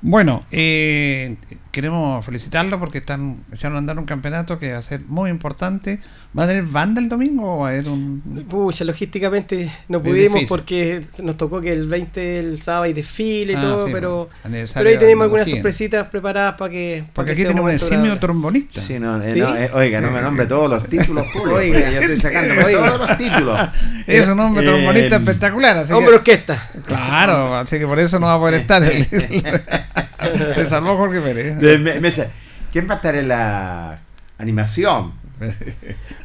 Bueno, eh, queremos felicitarlo porque están echaron a andar un campeonato que va a ser muy importante. ¿Va a tener banda el domingo o va a haber un...? Pucha, logísticamente no pudimos difícil. porque nos tocó que el 20 el sábado hay desfile y Ah, todo, sí, pero, aniversario pero ahí tenemos algunas sorpresitas preparadas para que... para Porque que aquí tenemos un agradable. trombonista. Sí, no, eh, ¿Sí? no, eh, oiga, no me nombre todos los títulos públicos. Oiga. ya estoy Oiga. todos los títulos. Es un hombre Eh, trombonista espectacular. Así Hombre que, orquesta. claro, así que por eso no va a poder estar. El, salvó Jorge Pérez. De- me- me dice, ¿Quién va a estar en la animación?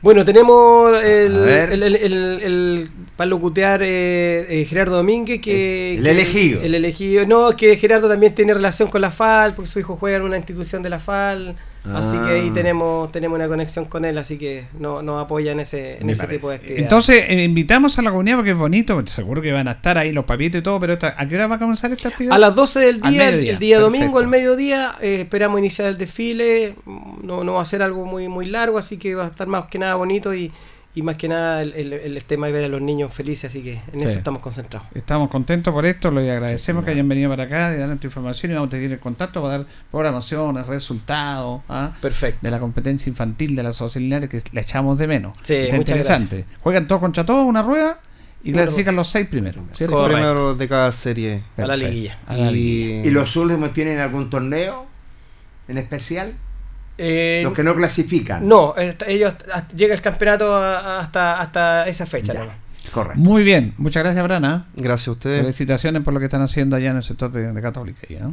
Bueno, tenemos el, el, el, el- el- para locutear eh, eh, Gerardo Domínguez, que... El que- elegido. El elegido. No, que Gerardo también tiene relación con la FAL, porque su hijo juega en una institución de la FAL. Así que ahí Ah. tenemos, tenemos una conexión con él, así que no- nos apoya en ese, en ese tipo de actividades. Entonces, eh, invitamos a la comunidad porque es bonito, seguro que van a estar ahí los papitos y todo, pero esta- ¿a qué hora va a comenzar esta actividad? A las 12 del día, el, día domingo, al mediodía, eh, esperamos iniciar el desfile. No, no va a ser algo muy, muy largo, así que va a estar más que nada bonito y, y más que nada el, el- el tema de ver a los niños felices, así que en Sí. eso estamos concentrados. Estamos contentos por esto, les agradecemos que hayan venido para acá, de dar nuestra información y vamos a tener el contacto para dar programaciones, resultados ¿ah? Perfecto. de la competencia infantil de la Sociedad que la echamos de menos. Sí, Está muchas interesante. Juegan todos contra todos, una rueda y clasifican los seis primeros. ¿cierto? Correcto. Primero de cada serie. A la liguilla. A la liguilla. ¿Y los últimos tienen algún torneo en especial? Eh, Los que no clasifican. No, ellos llega el campeonato hasta, hasta esa fecha. Correcto. Muy bien, muchas gracias, Brana. Gracias a ustedes. Felicitaciones por lo que están haciendo allá en el sector de, de Católica. ya, ¿eh?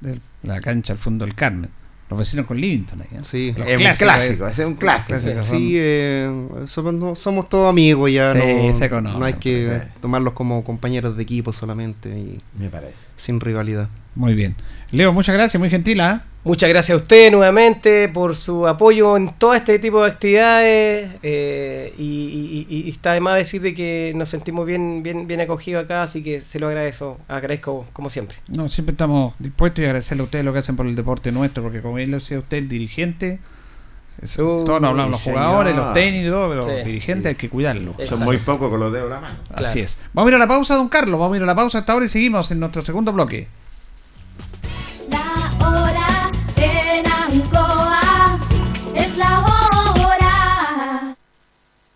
De la cancha al fondo del Carmen. Los vecinos con Livington. ahí, ¿eh? Sí. Los Es un clásico, ese es un clásico. Sí, eh, somos, no- somos todos amigos ya. Sí, no, se conocen, no hay que tomarlos como compañeros de equipo solamente y Me parece. sin rivalidad. Muy bien. Leo, muchas gracias, muy gentil. ¿ah? Muchas gracias a usted nuevamente por su apoyo en todo este tipo de actividades eh, y, y- y- está de más decir de que nos sentimos bien, bien, bien acogidos acá, así que se lo agradezco, agradezco como siempre. No, siempre estamos dispuestos y agradecerle a ustedes lo que hacen por el deporte nuestro, porque como bien lo decía usted, el dirigente, Uy, todos nos hablamos los jugadores, los técnicos y todo, pero Sí. los dirigentes hay que cuidarlos. Exacto. Son muy pocos con los dedos en la mano. Así Claro. es. Vamos a ir a la pausa, don Carlos, vamos a ir a la pausa hasta ahora y seguimos en nuestro segundo bloque.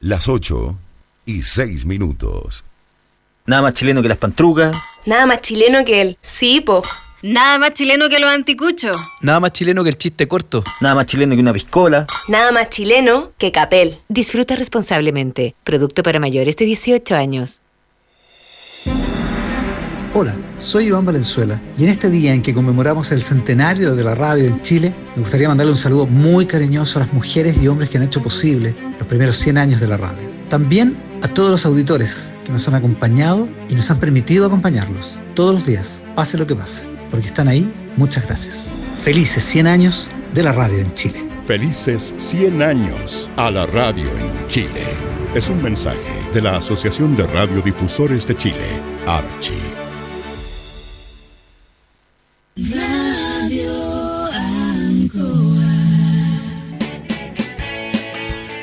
Las 8 y 6 minutos. Nada más chileno que las pantrucas. Nada más chileno que el sí, po. Nada más chileno que los anticuchos. Nada más chileno que el chiste corto. Nada más chileno que una piscola. Nada más chileno que Capel. Disfruta responsablemente. Producto para mayores de 18 años. Hola, soy Iván Valenzuela y en este día en que conmemoramos el centenario de la radio en Chile, me gustaría mandarle un saludo muy cariñoso a las mujeres y hombres que han hecho posible los primeros 100 años de la radio. También a todos los auditores que nos han acompañado y nos han permitido acompañarlos todos los días, pase lo que pase, porque están ahí. Muchas gracias. Felices 100 años de la radio en Chile. Felices 100 años a la radio en Chile. Es un mensaje de la Asociación de Radiodifusores de Chile, Archie.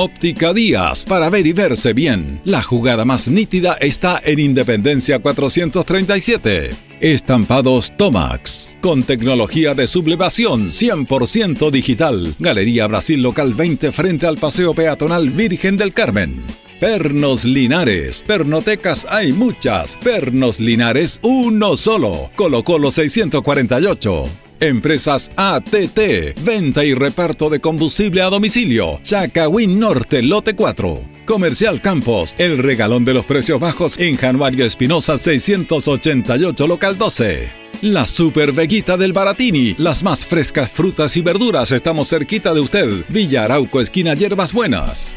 Óptica Díaz, para ver y verse bien. La jugada más nítida está en Independencia 437. Estampados Tomax, con tecnología de sublevación 100% digital. Galería Brasil Local 20 frente al Paseo Peatonal Virgen del Carmen. Pernos Linares, pernotecas hay muchas. Pernos Linares, uno solo. Colo Colo 648. Empresas ATT, venta y reparto de combustible a domicilio. Chacawin Norte, lote 4. Comercial Campos, el regalón de los precios bajos en Januario Espinosa 688 local 12. La Super Veguita del Baratini, las más frescas frutas y verduras, estamos cerquita de usted. Villa Arauco, esquina Hierbas Buenas.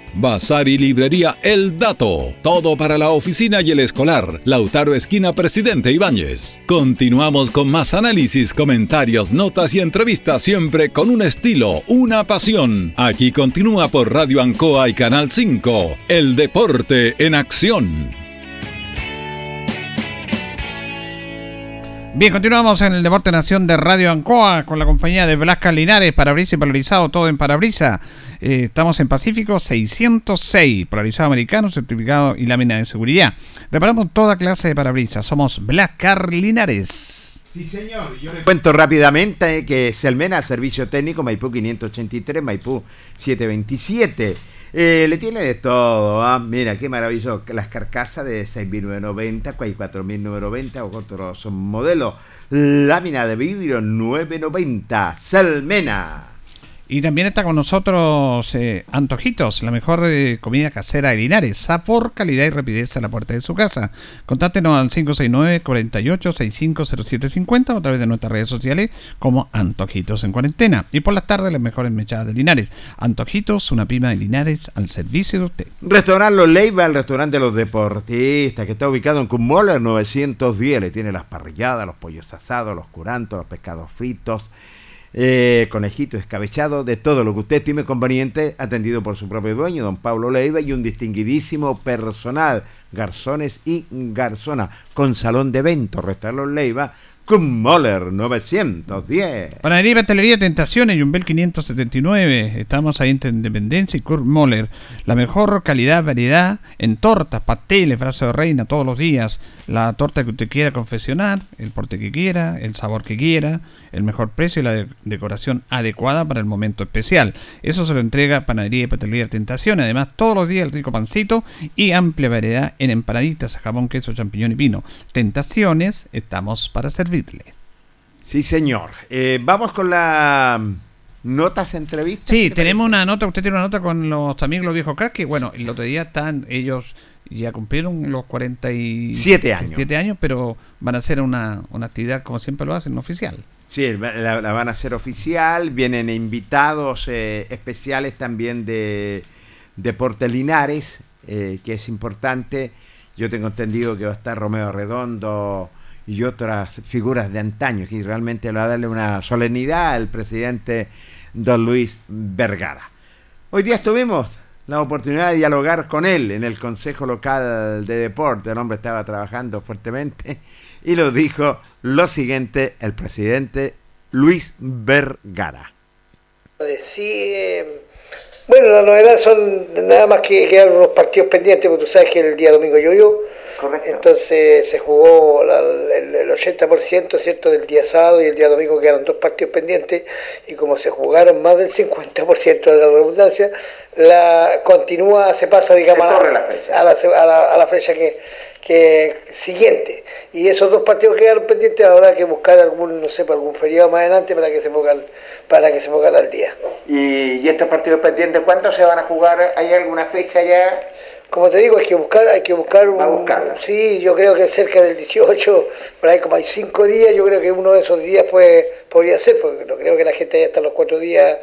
Bazar y librería El Dato. Todo para la oficina y el escolar. Lautaro Esquina Presidente Ibáñez. Continuamos con más análisis, comentarios, notas y entrevistas, siempre con un estilo, una pasión. Aquí continúa por Radio Ancoa y Canal 5. El deporte en acción. Bien, continuamos en el Deporte Nación de Radio Ancoa con la compañía de Blasca Linares, parabrisa y polarizado, todo en parabrisa. Eh, estamos en Pacífico 606, polarizado americano, certificado y lámina de seguridad. Reparamos toda clase de parabrisas. Somos Blascar Linares. Sí, señor. Yo le cuento rápidamente eh, que Selmena, servicio técnico, Maipú 583, Maipú 727. Eh, le tiene de todo, ¿ah? mira qué maravilloso, las carcasas de 6.990, 4.990 o otros modelos, lámina de vidrio 990, Selmena. Y también está con nosotros eh, Antojitos, la mejor eh, comida casera de Linares. Sabor, calidad y rapidez a la puerta de su casa. Contáctenos al 569-48650750 o a través de nuestras redes sociales como Antojitos en cuarentena. Y por las tardes las mejores mechadas de Linares. Antojitos, una pima de Linares al servicio de usted. Restaurante Los Leiva, el restaurante de los deportistas, que está ubicado en Cummoller 910. Le tiene las parrilladas, los pollos asados, los curantos, los pescados fritos eh, conejito escabechado, de todo lo que usted estime conveniente, atendido por su propio dueño, don Pablo Leiva, y un distinguidísimo personal, garzones y garzona, con salón de eventos, restaurante Leiva, con Moller 910. Panadería y Pastelería Tentaciones, Yumbel 579. Estamos ahí en Independencia y Kurt. La mejor calidad, variedad en tortas, pasteles, brazo de reina todos los días. La torta que usted quiera confeccionar, el porte que quiera, el sabor que quiera, el mejor precio y la de- decoración adecuada para el momento especial. Eso se lo entrega Panadería y Pastelería Tentaciones. Además, todos los días el rico pancito y amplia variedad en empanaditas, jamón, queso, champiñón y pino. Tentaciones, estamos para servirle. Sí, señor. Eh, vamos con la mm, notas entrevistas. Sí, ¿te tenemos parece? una nota, usted tiene una nota con los amigos los viejos cracks, que bueno, el otro día están, ellos ya cumplieron los 47 Siete años. siete años, pero van a hacer una, una actividad como siempre lo hacen, oficial. Sí, la, van a hacer oficial, vienen invitados eh, especiales también de Deporte Linares, eh, que es importante. Yo tengo entendido que va a estar Romeo Redondo y otras figuras de antaño, que realmente le va a darle una solemnidad al presidente don Luis Vergara. Hoy día tuvimos la oportunidad de dialogar con él en el Consejo Local de Deporte. El hombre estaba trabajando fuertemente y lo dijo lo siguiente el presidente Luis Vergara. Sí, eh, bueno, la novedad son nada más que quedaron unos partidos pendientes, porque tú sabes que el día domingo llovió. Entonces se jugó la- el, el 80%, ¿cierto?, del día sábado y el día domingo quedaron dos partidos pendientes y como se jugaron más del 50% de la redundancia, la continúa, se pasa, digamos, a, la, a la- a la- a la fecha que, que siguiente. Y esos dos partidos quedaron pendientes, habrá que buscar algún, no sé, algún feriado más adelante para que se pongan, para que se pongan al día. ¿Y, y estos partidos pendientes cuándo se van a jugar? ¿Hay alguna fecha ya? Como te digo, hay que buscar, hay que buscar un, sí, yo creo que cerca del 18, por ahí como hay cinco días, yo creo que uno de esos días pues podría ser, porque no creo que la gente haya hasta los cuatro días,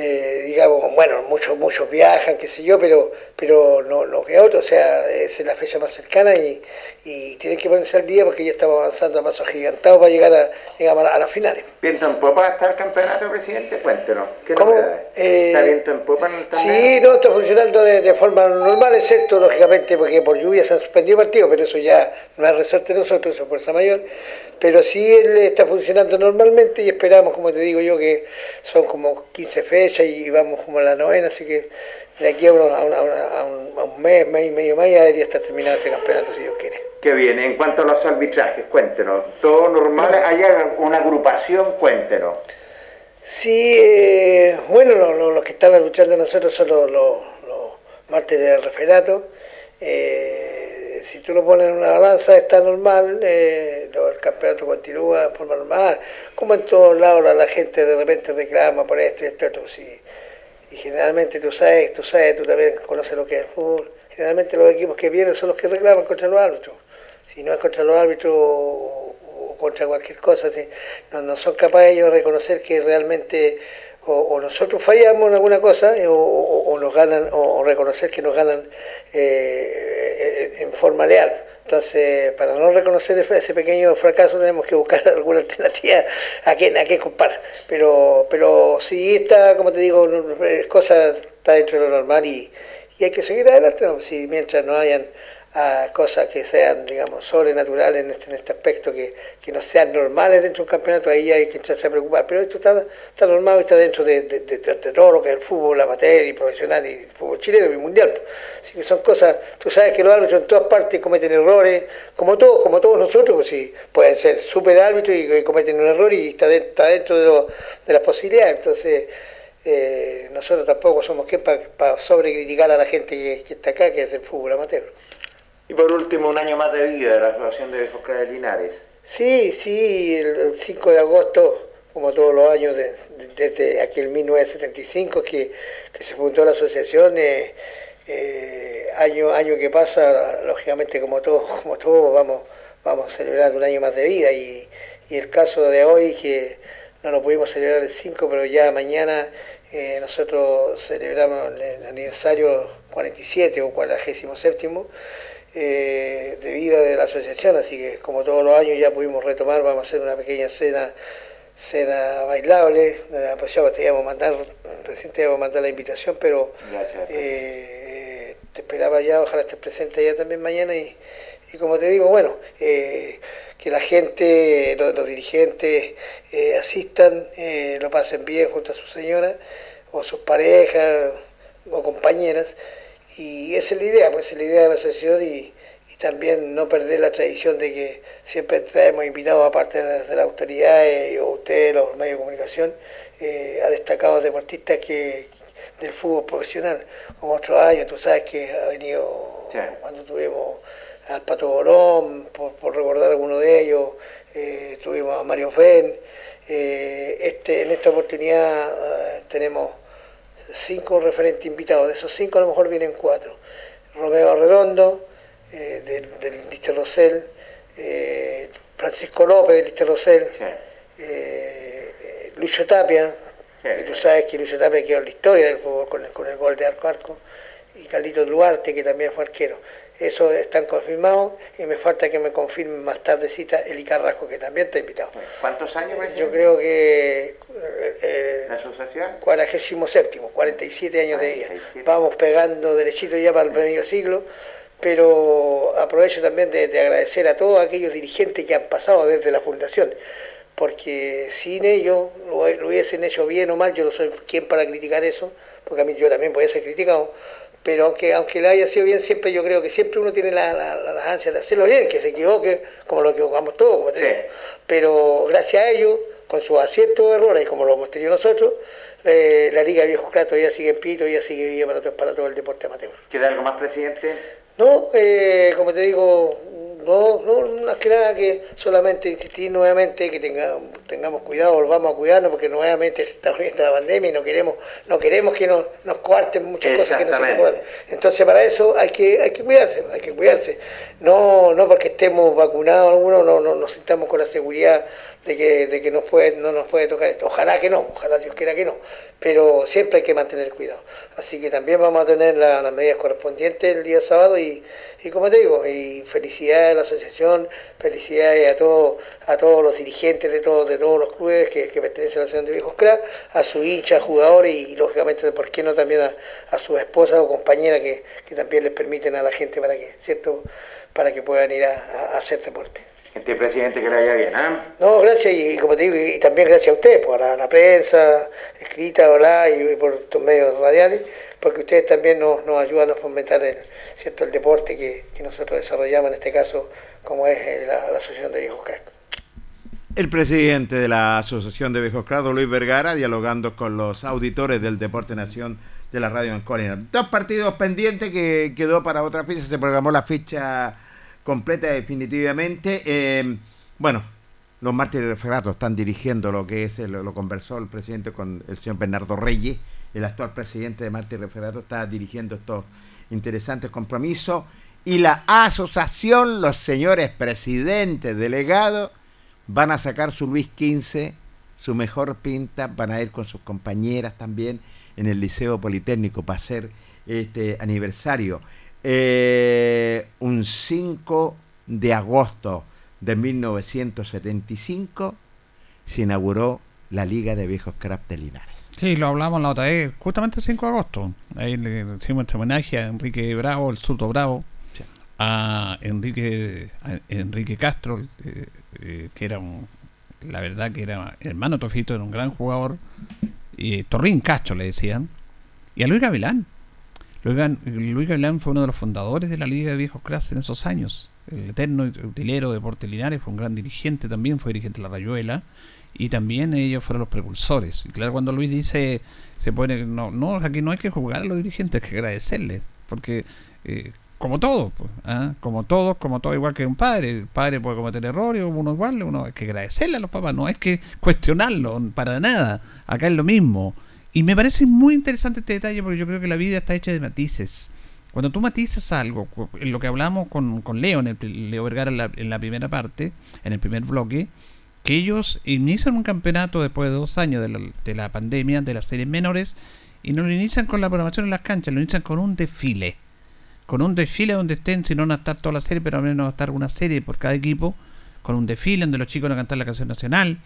eh, digamos, bueno, muchos muchos viajan, qué sé yo, pero pero no, no queda otro, o sea, es la fecha más cercana y, y tienen que ponerse al día porque ya estamos avanzando a pasos agigantados para llegar a, digamos, a las finales. ¿Viento en popa está el campeonato, presidente? Cuéntenos. ¿Qué ¿Cómo? novedades? Eh, ¿Está viento en popa torneo? Sí, no, está funcionando de, de forma normal, excepto lógicamente porque por lluvia se han suspendido partidos, pero eso ya no es resorte de nosotros, eso es fuerza mayor. Pero sí él está funcionando normalmente y esperamos, como te digo yo, que son como 15 fechas y vamos como a la novena, así que de aquí a, unos- a una- a una- a un, a un mes, mes y medio más ya debería estar terminado este campeonato, si Dios quiere. Qué bien, en cuanto a los arbitrajes, cuéntenos. Todo normal, hay una agrupación, cuéntenos. Sí, eh, bueno, lo- lo- los que están luchando nosotros son los, mártires del referato. Eh, si tú lo pones en una balanza está normal, eh, el campeonato continúa de forma normal. Como en todos lados la, gente de repente reclama por esto y esto, otro, pues y generalmente tú sabes, tú sabes, tú también conoces lo que es el fútbol. Generalmente los equipos que vienen son los que reclaman contra los árbitros. Si no es contra los árbitros o, o contra cualquier cosa, si no, no son capaces ellos de reconocer que realmente o, nosotros fallamos en alguna cosa eh, o, nos ganan o, reconocer que nos ganan eh, en forma leal. Entonces, para no reconocer ese pequeño fracaso tenemos que buscar alguna alternativa a quien a qué culpar. Pero, pero si está, como te digo, es cosa está dentro de lo normal y, y hay que seguir adelante. Si mientras no hayan ah, cosas que sean, digamos, sobrenaturales en este, en este aspecto, que, que no sean normales dentro de un campeonato, ahí hay que entrarse a preocupar. Pero esto está, está normal, está dentro de, de- de- todo lo que es el fútbol amateur y profesional y el fútbol chileno y mundial. Así que son cosas, tú sabes que los árbitros en todas partes cometen errores, como todos, como todos nosotros, pues sí, pueden ser super árbitros y, cometen un error y está, de- está dentro de, las posibilidades. Entonces, eh, nosotros tampoco somos quien para sobrecriticar a la gente que, que está acá, que es del fútbol amateur. Y por último, un año más de vida de la Asociación de Viejos de Linares. Sí, sí, el, el 5 de agosto, como todos los años, de- de- desde aquel 1975 que, que se fundó la asociación, eh, eh, año, año que pasa, lógicamente como todos, como todos vamos, vamos celebrando un año más de vida y, el caso de hoy que no lo pudimos celebrar el 5, pero ya mañana eh, nosotros celebramos el, el aniversario 47 o 47 eh, de vida de la asociación, así que como todos los años ya pudimos retomar, vamos a hacer una pequeña cena cena bailable, pues ya te íbamos a mandar, recién te íbamos a mandar la invitación, pero Gracias. eh, te esperaba ya, ojalá estés presente ya también mañana y, y como te digo, bueno, eh, que la gente, los, los dirigentes eh, asistan, lo pasen bien junto a su señora o sus parejas o compañeras y esa es la idea, pues esa es la idea de la asociación y, y también no perder la tradición de que siempre traemos invitados aparte de, de las autoridades o ustedes, los medios de comunicación, eh, a destacados deportistas que del fútbol profesional, como otros años, tú sabes que ha venido cuando tuvimos al Pato Borón, por, por recordar alguno de ellos, eh, tuvimos a Mario Fen, eh, este, en esta oportunidad eh, tenemos cinco referentes invitados, de esos cinco a lo mejor vienen cuatro. Romeo Redondo, eh, del, del Lister Rosell, eh, Francisco López del Lister Rosell, eh, eh, Lucho Tapia, que tú sabes que Lucho Tapia quedó en la historia del fútbol con el, con el gol de arco arco, y Carlitos Duarte, que también fue arquero. Esos están confirmados y me falta que me confirmen más tardecita Eli Carrasco, que también está invitado. ¿Cuántos años? Yo creo que eh, ¿La asociación? 47, 47 años de vida. Vamos pegando derechito ya para el medio siglo, pero aprovecho también de, de agradecer a todos aquellos dirigentes que han pasado desde la fundación, porque sin ellos lo, lo hubiesen hecho bien o mal, yo no soy quien para criticar eso, porque a mí yo también podía ser criticado, pero aunque aunque le haya sido bien, siempre yo creo que siempre uno tiene la, la, la- las ansias de hacerlo bien, que se equivoque, como lo equivocamos todos, como te digo. pero gracias a ellos, con sus aciertos o errores, como lo hemos tenido nosotros, eh, la Liga de Viejos Claros todavía sigue en pie, y todavía sigue viva para, para todo el deporte amateur. ¿Queda algo más, presidente? No, eh, como te digo, no, no, más que nada que solamente insistir nuevamente que tenga- tengamos cuidado, volvamos a cuidarnos porque nuevamente se está viendo la pandemia y no queremos, no queremos que nos, nos coarten muchas cosas que no se coarten. Entonces para eso hay que, hay que cuidarse, hay que cuidarse. No, no porque estemos vacunados algunos, no, no nos sintamos con la seguridad de que, de que nos puede, no nos puede tocar esto. Ojalá que no, ojalá Dios quiera que no, pero siempre hay que mantener cuidado. Así que también vamos a tener la- las medidas correspondientes el día sábado y, y como te digo, y felicidades la asociación, felicidades a todos, a todos los dirigentes de todos, de todos los clubes que, que pertenecen a la asociación de viejos crack, a su hincha, jugadores y, lógicamente, ¿por qué no también a, a su esposa o compañera que, que también les permiten a la gente para que, ¿cierto? para que puedan ir a, hacer deporte. Este presidente que le vaya bien, ¿ah? No, gracias y, como te digo, y, y también gracias a ustedes, por la, la prensa, escrita, ¿verdad? Y, y por estos medios radiales, porque ustedes también nos, nos ayudan a fomentar el, ¿cierto? el deporte que, que nosotros desarrollamos en este caso, como es eh, la, la Asociación de Viejos Crack. El presidente de la Asociación de Viejos Crack, Luis Vergara, dialogando con los auditores del Deporte Nación de la radio en Colina. Dos partidos pendientes que quedó para otra fecha, se programó la fecha completa definitivamente. Eh, bueno, los mártires referatos están dirigiendo lo que es, lo, lo, conversó el presidente con el señor Bernardo Reyes, el actual presidente de mártires referatos, está dirigiendo estos interesantes compromisos. Y la asociación, los señores presidentes, delegados, van a sacar su Luis XV, su mejor pinta, van a ir con sus compañeras también en el Liceo Politécnico para hacer este aniversario. Eh, un 5 de agosto de 1975 se inauguró la Liga de Viejos Crap de Linares. Sí, lo hablamos la otra vez, justamente el 5 de agosto. Ahí le hicimos este homenaje a Enrique Bravo, el surto Bravo, sí. a Enrique a Enrique Castro, eh, eh, que era un, la verdad que era hermano Tofito, era un gran jugador, y Torrín Castro le decían, y a Luis Gavilán. Luis, Luis Gavilán fue uno de los fundadores de la Liga de Viejos Crafts en esos años. El eterno utilero de Porte Linares fue un gran dirigente también, fue dirigente de la Rayuela y también ellos fueron los precursores. Y claro, cuando Luis dice, se pone, no, no, aquí no hay que jugar a los dirigentes, hay que agradecerles, porque eh, como todo, pues, ¿eh? como todos, como todo, igual que un padre, el padre puede cometer errores, uno igual, uno hay que agradecerle a los papás, no hay que cuestionarlo para nada, acá es lo mismo. Y me parece muy interesante este detalle porque yo creo que la vida está hecha de matices. Cuando tú matizas algo, en lo que hablamos con, con Leo, en el, Leo Vergara en la, en la primera parte, en el primer bloque, que ellos inician un campeonato después de dos años de la, de la pandemia, de las series menores, y no lo inician con la programación en las canchas, lo inician con un desfile. Con un desfile donde estén, si no van a estar toda la serie, pero al menos va a estar una serie por cada equipo, con un desfile donde los chicos van a cantar la canción nacional,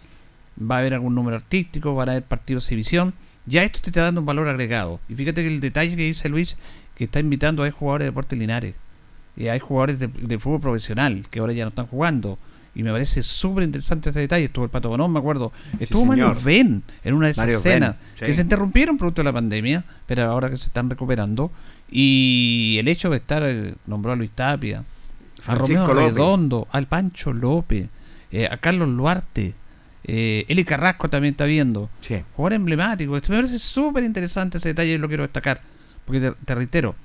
va a haber algún número artístico, van a haber partidos de exhibición ya esto te está dando un valor agregado. Y fíjate que el detalle que dice Luis, que está invitando a jugadores de deportes linares. Y hay jugadores de, de, fútbol profesional que ahora ya no están jugando. Y me parece súper interesante ese detalle. Estuvo el Pato Bonón, me acuerdo. Estuvo sí, Mario Ben en una de esas Mario escenas sí. que se interrumpieron producto de la pandemia, pero ahora que se están recuperando. Y el hecho de estar, eh, nombró a Luis Tapia, a Romeo López. Redondo, al Pancho López, eh, a Carlos Luarte, eh, Eli Carrasco también está viendo. Sí. Jugador emblemático. Esto me parece súper interesante ese detalle y lo quiero destacar. Porque te, te, reitero,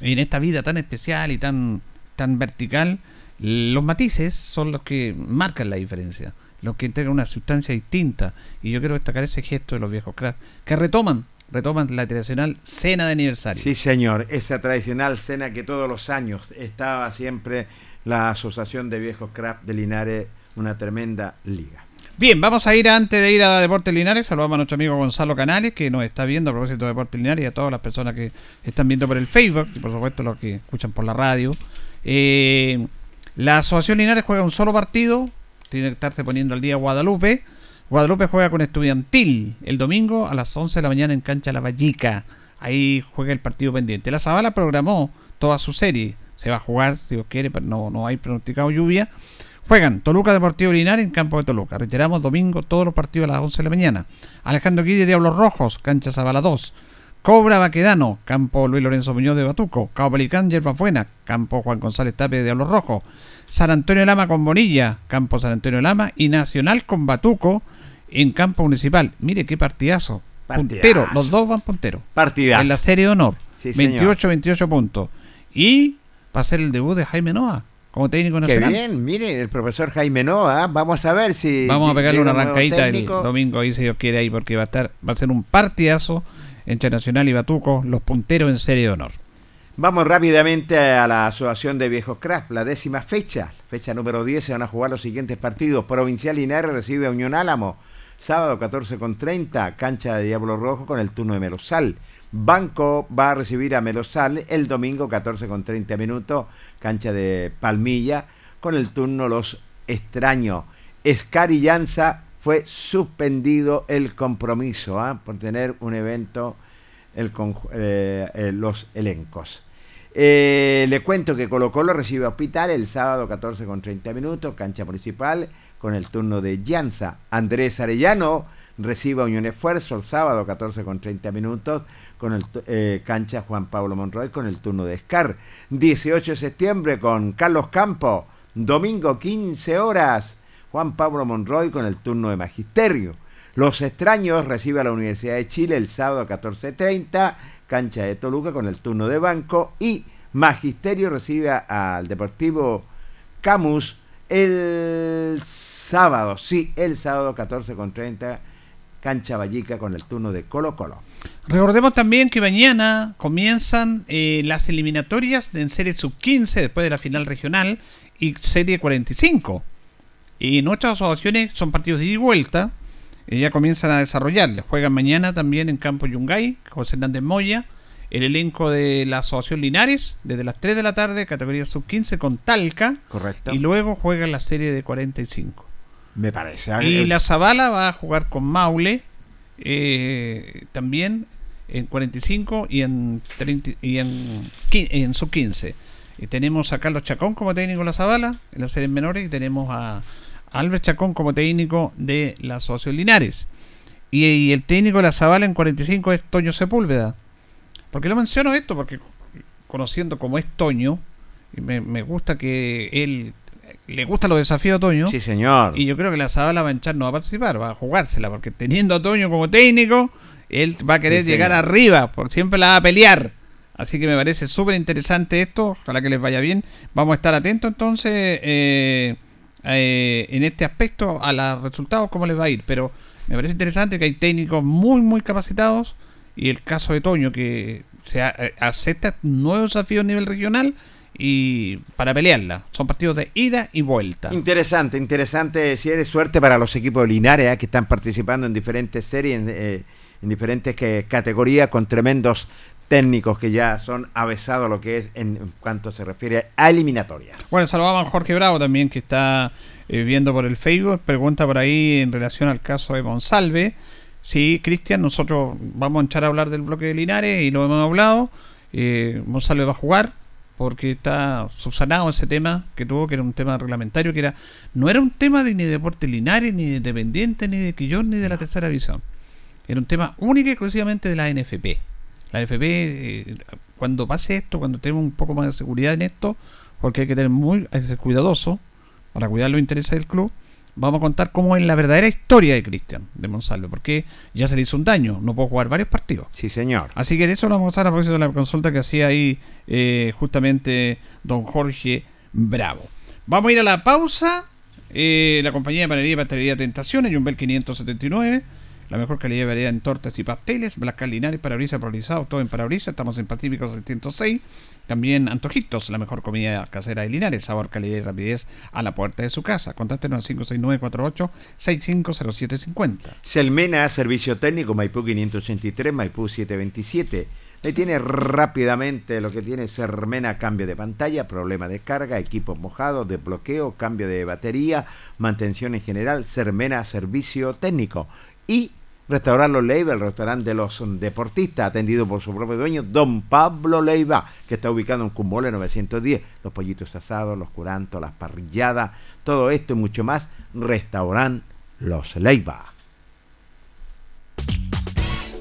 en esta vida tan especial y tan, tan vertical, los matices son los que marcan la diferencia. Los que integran una sustancia distinta. Y yo quiero destacar ese gesto de los viejos cracks. Que retoman, retoman la tradicional cena de aniversario. Sí, señor. Esa tradicional cena que todos los años estaba siempre la Asociación de Viejos Crafts de Linares, una tremenda liga. Bien, vamos a ir antes de ir a Deportes Linares. Saludamos a nuestro amigo Gonzalo Canales, que nos está viendo a propósito de Deportes Linares y a todas las personas que están viendo por el Facebook y por supuesto los que escuchan por la radio. Eh, la Asociación Linares juega un solo partido, tiene que estarse poniendo al día Guadalupe. Guadalupe juega con Estudiantil el domingo a las 11 de la mañana en Cancha La Vallica. Ahí juega el partido pendiente. La Zabala programó toda su serie. Se va a jugar, si Dios quiere, pero no, no hay pronosticado lluvia. Juegan Toluca Deportivo Linares en campo de Toluca. Reiteramos domingo todos los partidos a las 11 de la mañana. Alejandro Guille Diablos Rojos, cancha Zabala 2. Cobra Baquedano, campo Luis Lorenzo Muñoz de Batuco. Cabo Pelicán, Yerba Buena, campo Juan González Tape de Diablos Rojos. San Antonio Lama con Bonilla, campo San Antonio Lama. Y Nacional con Batuco en campo municipal. Mire qué partidazo. partidazo. Puntero, los dos van punteros. Partidazo. En la serie de honor. Sí, 28-28 puntos. Y va a ser el debut de Jaime Noa como técnico nacional. Qué bien, mire, el profesor Jaime Noa, vamos a ver si... Vamos a pegarle una arrancadita el domingo ahí si Dios quiere ahí, porque va a estar va a ser un partidazo entre Nacional y Batuco, los punteros en serie de honor. Vamos rápidamente a la Asociación de Viejos Craft, la décima fecha, fecha número 10, se van a jugar los siguientes partidos. Provincial Linares recibe a Unión Álamo, sábado 14 con 30, cancha de Diablo Rojo con el turno de Melosal. Banco va a recibir a Melosal el domingo 14 con 30 minutos, cancha de Palmilla, con el turno Los Extraños. Escari Llanza fue suspendido el compromiso ¿eh? por tener un evento el, eh, eh, los elencos. Eh, le cuento que Colo Colo recibe Hospital el sábado 14 con 30 minutos, cancha municipal, con el turno de Llanza. Andrés Arellano recibe Unión Esfuerzo el sábado 14 con 30 minutos con el cancha Juan Pablo Monroy con el turno de Scar. 18 de septiembre con Carlos Campo. Domingo 15 horas Juan Pablo Monroy con el turno de Magisterio. Los extraños recibe a la Universidad de Chile el sábado 14.30, cancha de Toluca con el turno de banco y Magisterio recibe al Deportivo Camus el sábado, sí, el sábado 14.30, cancha Vallica con el turno de Colo Colo. Recordemos también que mañana comienzan eh, las eliminatorias en serie sub-15 después de la final regional y serie 45. Y nuestras asociaciones son partidos de ida y vuelta. Y ya comienzan a desarrollarles. Juegan mañana también en Campo Yungay, José Hernández Moya. El elenco de la Asociación Linares, desde las 3 de la tarde, categoría sub-15 con Talca. Correcto. Y luego juegan la serie de 45. Me parece. Y la Zabala va a jugar con Maule. eh, también en 45 y en, 30 y en, en sub-15. Y tenemos a Carlos Chacón como técnico de la Zabala en las series menores y tenemos a Albert Chacón como técnico de la Asociación Linares. Y, y el técnico de la Zabala en 45 es Toño Sepúlveda. ¿Por qué lo menciono esto? Porque conociendo como es Toño, me, me gusta que él le gustan los desafíos a Toño. Sí, señor. Y yo creo que la Zabala va a entrar, no va a participar, va a jugársela, porque teniendo a Toño como técnico, él va a querer Sí, llegar señor. arriba, porque siempre la va a pelear. Así que me parece súper interesante esto, ojalá que les vaya bien. Vamos a estar atentos entonces eh, eh, en este aspecto a los resultados, cómo les va a ir. Pero me parece interesante que hay técnicos muy, muy capacitados y el caso de Toño que se eh, acepta nuevos desafíos a nivel regional y para pelearla. Son partidos de ida y vuelta. Interesante, interesante. Si eres suerte para los equipos de Linares eh, que están participando en diferentes series, en, en diferentes categorías con tremendos técnicos que ya son avesados lo que es en, cuanto se refiere a eliminatorias. Bueno, saludamos a Jorge Bravo también que está eh, viendo por el Facebook. Pregunta por ahí en relación al caso de Monsalve. Sí, Cristian, nosotros vamos a echar a hablar del bloque de Linares y lo hemos hablado. Eh, Monsalve va a jugar porque está subsanado ese tema que tuvo, que era un tema reglamentario, que era no era un tema de ni de Deporte Linares, ni de Independiente, ni de Quillón, ni de la Tercera División. Era un tema único y exclusivamente de la NFP. La NFP, eh, cuando pase esto, cuando tenemos un poco más de seguridad en esto, porque hay que tener muy hay que ser cuidadoso para cuidar los intereses del club, vamos a contar cómo es la verdadera historia de Cristian, de Monsalve, porque ya se le hizo un daño, no puedo jugar varios partidos. Sí, señor. Así que de eso lo vamos a hablar a propósito de la consulta que hacía ahí eh, justamente don Jorge Bravo. Vamos a ir a la pausa. Eh, la compañía de panadería y pastelería Tentaciones, Jumbel 579. La mejor calidad de variedad en tortas y pasteles. Blanca Linares, parabrisas polarizados, todo en parabrisas. Estamos en Pacífico 706. También Antojitos, la mejor comida casera de Linares. Sabor, calidad y rapidez a la puerta de su casa. Contáctenos al 569-48-650750. Selmena, servicio técnico, Maipú 583, Maipú 727. Le tiene rápidamente lo que tiene Sermena, cambio de pantalla, problema de carga, equipos mojados, desbloqueo, cambio de batería, mantención en general, Sermena, servicio técnico. Y Restaurar Los Leiva, el restaurante de los deportistas, atendido por su propio dueño, don Pablo Leiva, que está ubicado en Cumbole 910. Los pollitos asados, los curantos, las parrilladas, todo esto y mucho más, Restaurant Los Leiva.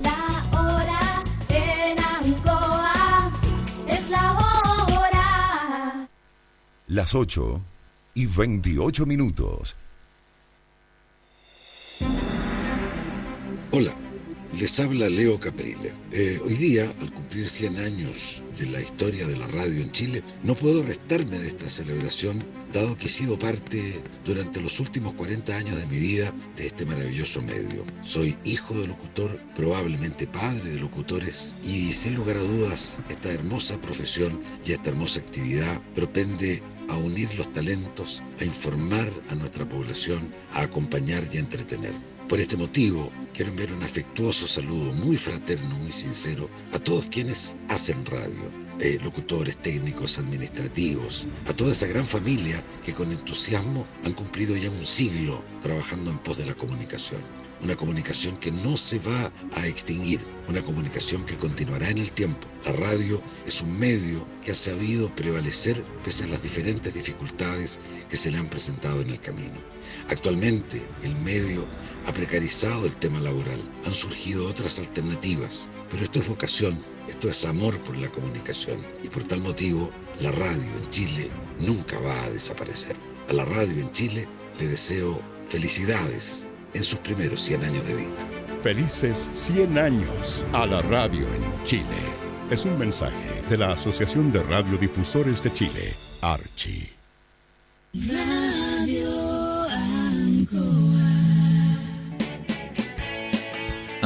La hora en Ancoa es la hora. Las 8 y 28 minutos. Hola, les habla Leo Caprile. Eh, hoy día, al cumplir 100 años de la historia de la radio en Chile, no puedo restarme de esta celebración, dado que he sido parte durante los últimos 40 años de mi vida de este maravilloso medio. Soy hijo de locutor, probablemente padre de locutores, y sin lugar a dudas, esta hermosa profesión y esta hermosa actividad propende a unir los talentos, a informar a nuestra población, a acompañar y a entretener. Por este motivo, quiero enviar un afectuoso saludo muy fraterno, muy sincero a todos quienes hacen radio, eh, locutores, técnicos, administrativos, a toda esa gran familia que con entusiasmo han cumplido ya un siglo trabajando en pos de la comunicación. una comunicación que no se va a extinguir, una comunicación que continuará en el tiempo. La radio es un medio que ha sabido prevalecer pese a las diferentes dificultades que se le han presentado en el camino. Actualmente el medio ha precarizado el tema laboral, han surgido otras alternativas, pero esto es vocación, esto es amor por la comunicación y por tal motivo la radio en Chile nunca va a desaparecer. A la radio en Chile le deseo felicidades en sus primeros 100 años de vida. Felices 100 años a la radio en Chile. Es un mensaje de la Asociación de Radiodifusores de Chile, Archi. Radio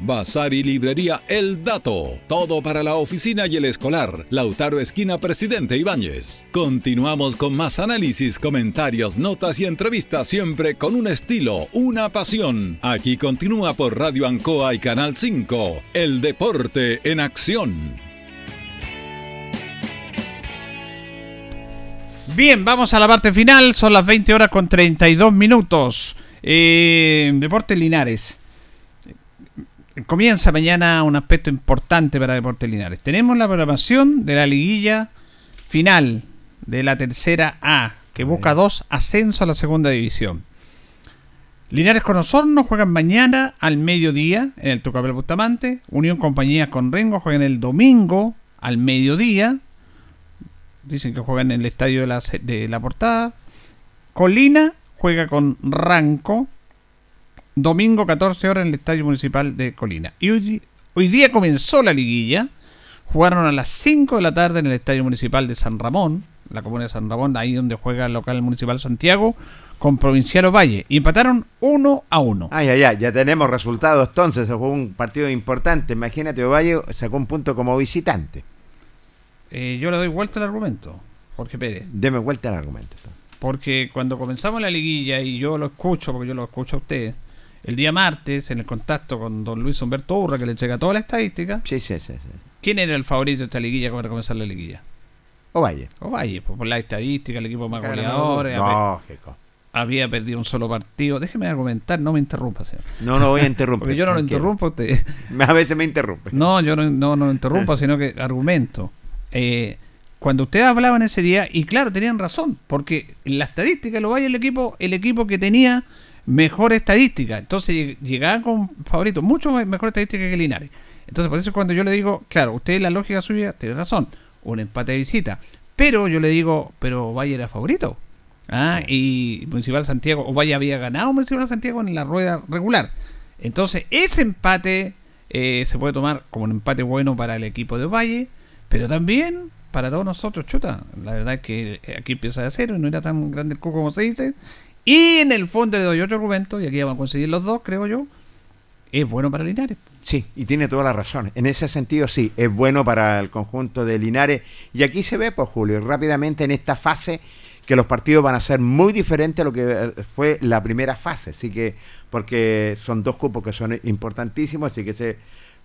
Bazar y librería El Dato. Todo para la oficina y el escolar. Lautaro Esquina Presidente Ibáñez. Continuamos con más análisis, comentarios, notas y entrevistas, siempre con un estilo, una pasión. Aquí continúa por Radio Ancoa y Canal 5. El deporte en acción. Bien, vamos a la parte final. Son las 20 horas con 32 minutos. Eh, Deportes Linares. Comienza mañana un aspecto importante para Deportes Linares. Tenemos la programación de la liguilla final de la tercera A, que busca dos ascensos a la segunda división. Linares con Osorno juegan mañana al mediodía en el Tucapel Bustamante. Unión Compañía con Rengo juegan el domingo al mediodía. Dicen que juegan en el estadio de la, de la portada. Colina juega con Ranco. Domingo 14 horas en el estadio municipal de Colina. Y hoy, hoy día comenzó la liguilla. Jugaron a las 5 de la tarde en el estadio municipal de San Ramón. La comuna de San Ramón, ahí donde juega el local municipal Santiago. Con Provinciano Valle. Y empataron 1 a 1. Ay, ay, ay, ya tenemos resultados entonces. Jugó un partido importante. Imagínate, Ovalle sacó un punto como visitante. Eh, yo le doy vuelta al argumento, Jorge Pérez. Deme vuelta al argumento. Porque cuando comenzamos la liguilla, y yo lo escucho, porque yo lo escucho a usted, el día martes, en el contacto con don Luis Humberto Urra, que le entrega toda la estadística. Sí, sí, sí, sí. ¿Quién era el favorito de esta liguilla para comenzar la liguilla? Ovalle. Ovalle, pues por la estadística, el equipo más goleador. Lógico. había perdido un solo partido. Déjeme argumentar, no me interrumpa, señor. No, no voy a interrumpir. Porque yo no lo interrumpo a usted. A veces me interrumpe. No, yo no, no, no interrumpo, sino que argumento. Eh, cuando ustedes hablaban ese día, y claro, tenían razón, porque en la estadística lo vaya el equipo, el equipo que tenía mejor estadística. Entonces lleg- llegaban con favoritos, mucho me- mejor estadística que Linares. Entonces, por eso cuando yo le digo, claro, usted la lógica suya tiene razón, un empate de visita. Pero yo le digo, pero Valle era favorito. Ah, y Municipal Santiago, o Valle había ganado Municipal Santiago en la rueda regular. Entonces, ese empate eh, se puede tomar como un empate bueno para el equipo de Valle, pero también para todos nosotros, chuta. La verdad es que eh, aquí empieza de cero, no era tan grande el cuco como se dice. Y en el fondo le doy otro argumento, y aquí vamos a conseguir los dos, creo yo. Es bueno para Linares. Sí, y tiene toda la razón. En ese sentido, sí, es bueno para el conjunto de Linares. Y aquí se ve, pues, Julio, rápidamente en esta fase que los partidos van a ser muy diferentes a lo que eh, fue la primera fase. Así que, porque son dos cupos que son importantísimos, así que se,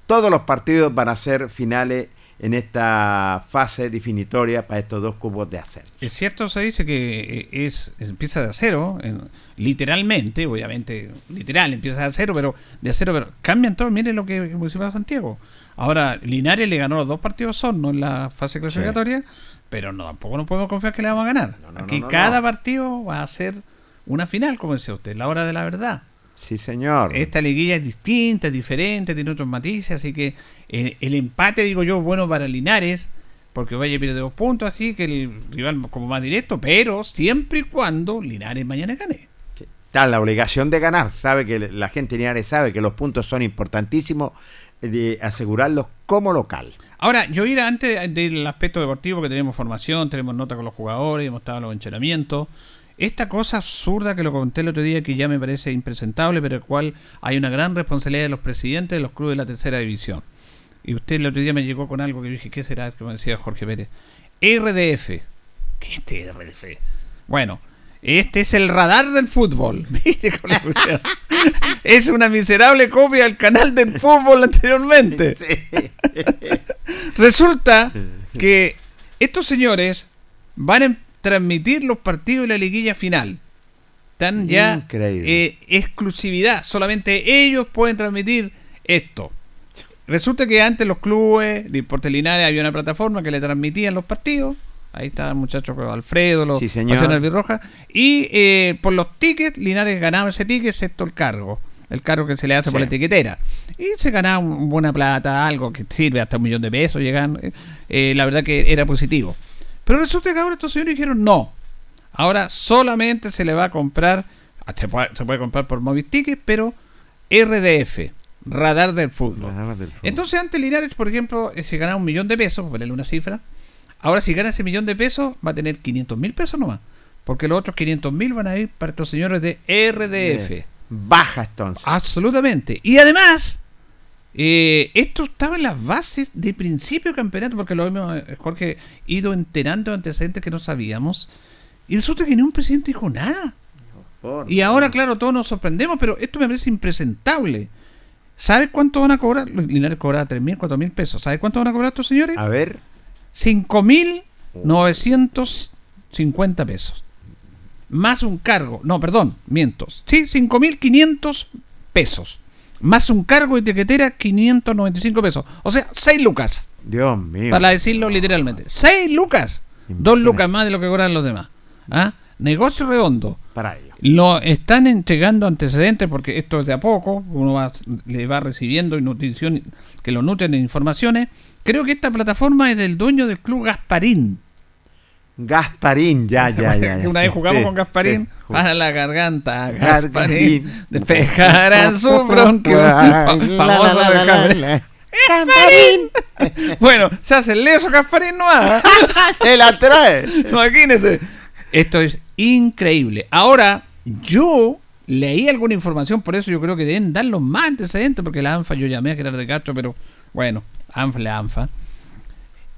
todos los partidos van a ser finales en esta fase definitoria para estos dos cupos de ascenso. Es cierto, se dice que eh, es, empieza de acero, en- literalmente, obviamente, literal, empieza de acero, pero de acero, pero cambian todo. Miren lo que de Santiago. Ahora, Linares le ganó los dos partidos son, no en la fase clasificatoria, pero no tampoco no podemos confiar que le vamos a ganar. Aquí no, cada partido va a ser una final, como decía usted, la hora de la verdad. Sí, señor. Esta liguilla es distinta, es diferente, tiene otros matices, así que el, el empate, digo yo, bueno para Linares, porque Valle pierde dos puntos, así que el rival como más directo, pero siempre y cuando Linares mañana gane. Está la obligación de ganar. Sabe que la gente de Linares sabe que los puntos son importantísimos eh, de asegurarlos como local. Ahora, yo ir antes del aspecto deportivo, que tenemos formación, tenemos nota con los jugadores, hemos estado en los entrenamientos. Esta cosa absurda que lo conté el otro día, que ya me parece impresentable, pero el cual hay una gran responsabilidad de los presidentes de los clubes de la tercera división. Y usted el otro día me llegó con algo que yo dije, ¿qué será? Que me decía Jorge Pérez. RDF. ¿Qué es este RDF? Bueno, este es el radar del fútbol. Es una miserable copia del canal del fútbol anteriormente. Resulta que estos señores van a transmitir los partidos de la liguilla final. Están ya eh, exclusividad. Solamente ellos pueden transmitir esto. Resulta que antes los clubes, de Linares había una plataforma que le transmitían los partidos. Ahí está el muchacho con Alfredo, los Sí, Albirroja. Y eh, por los tickets, Linares ganaba ese ticket, excepto el cargo. El cargo que se le hace por la etiquetera. Y se ganaba un- buena plata, algo que sirve hasta un millón de pesos. Llegan, eh, eh, la verdad que era positivo. Pero resulta que ahora estos señores dijeron no. Ahora solamente se le va a comprar, ah, se puede, se puede comprar por Movisticket, pero RDF, Radar del Fútbol. Entonces antes Linares, por ejemplo, eh, se ganaba un millón de pesos, por ponerle una cifra. Ahora si gana ese millón de pesos, va a tener 500 mil pesos nomás. Porque los otros 500 mil van a ir para estos señores de RDF. Baja entonces. Absolutamente. Y además, eh, esto estaba en las bases de principio de campeonato, porque lo hemos, eh, Jorge, ido enterando de antecedentes que no sabíamos. Y resulta que ni un presidente dijo nada. Y ahora, claro, todos nos sorprendemos, pero esto me parece impresentable. ¿Sabes cuánto van a cobrar? Linares cobraba 3 mil, 4 mil pesos. ¿Sabes cuánto van a cobrar estos señores? A ver. 5 mil 950 pesos. Más un cargo. No, perdón, miento. Sí, 5 mil 500 pesos. Más un cargo de etiquetera 595 pesos. O sea, 6 lucas. Dios mío. Para decirlo literalmente. 6 lucas. 2 lucas más de lo que cobran los demás. ¿Ah? Negocio redondo. Para ellos. Lo están entregando antecedentes porque esto es de a poco, uno va, le va recibiendo nutrición que lo nutren de informaciones. Creo que esta plataforma es del dueño del club Gasparín. Gasparín, ya, ya, ya. ya, Una vez jugamos sí, con Gasparín, sí. para la garganta, Gasparín. Gasparín, despejarán su bronquio. Fa- famoso La, Gasparín. Bueno, se hace el leso Gasparín no Se la trae. Imagínese. Esto es increíble. Ahora, yo leí alguna información, por eso yo creo que deben dar los más antecedentes, porque la ANFA, yo llamé a Gerardo de Castro, pero bueno, ANFA, la ANFA.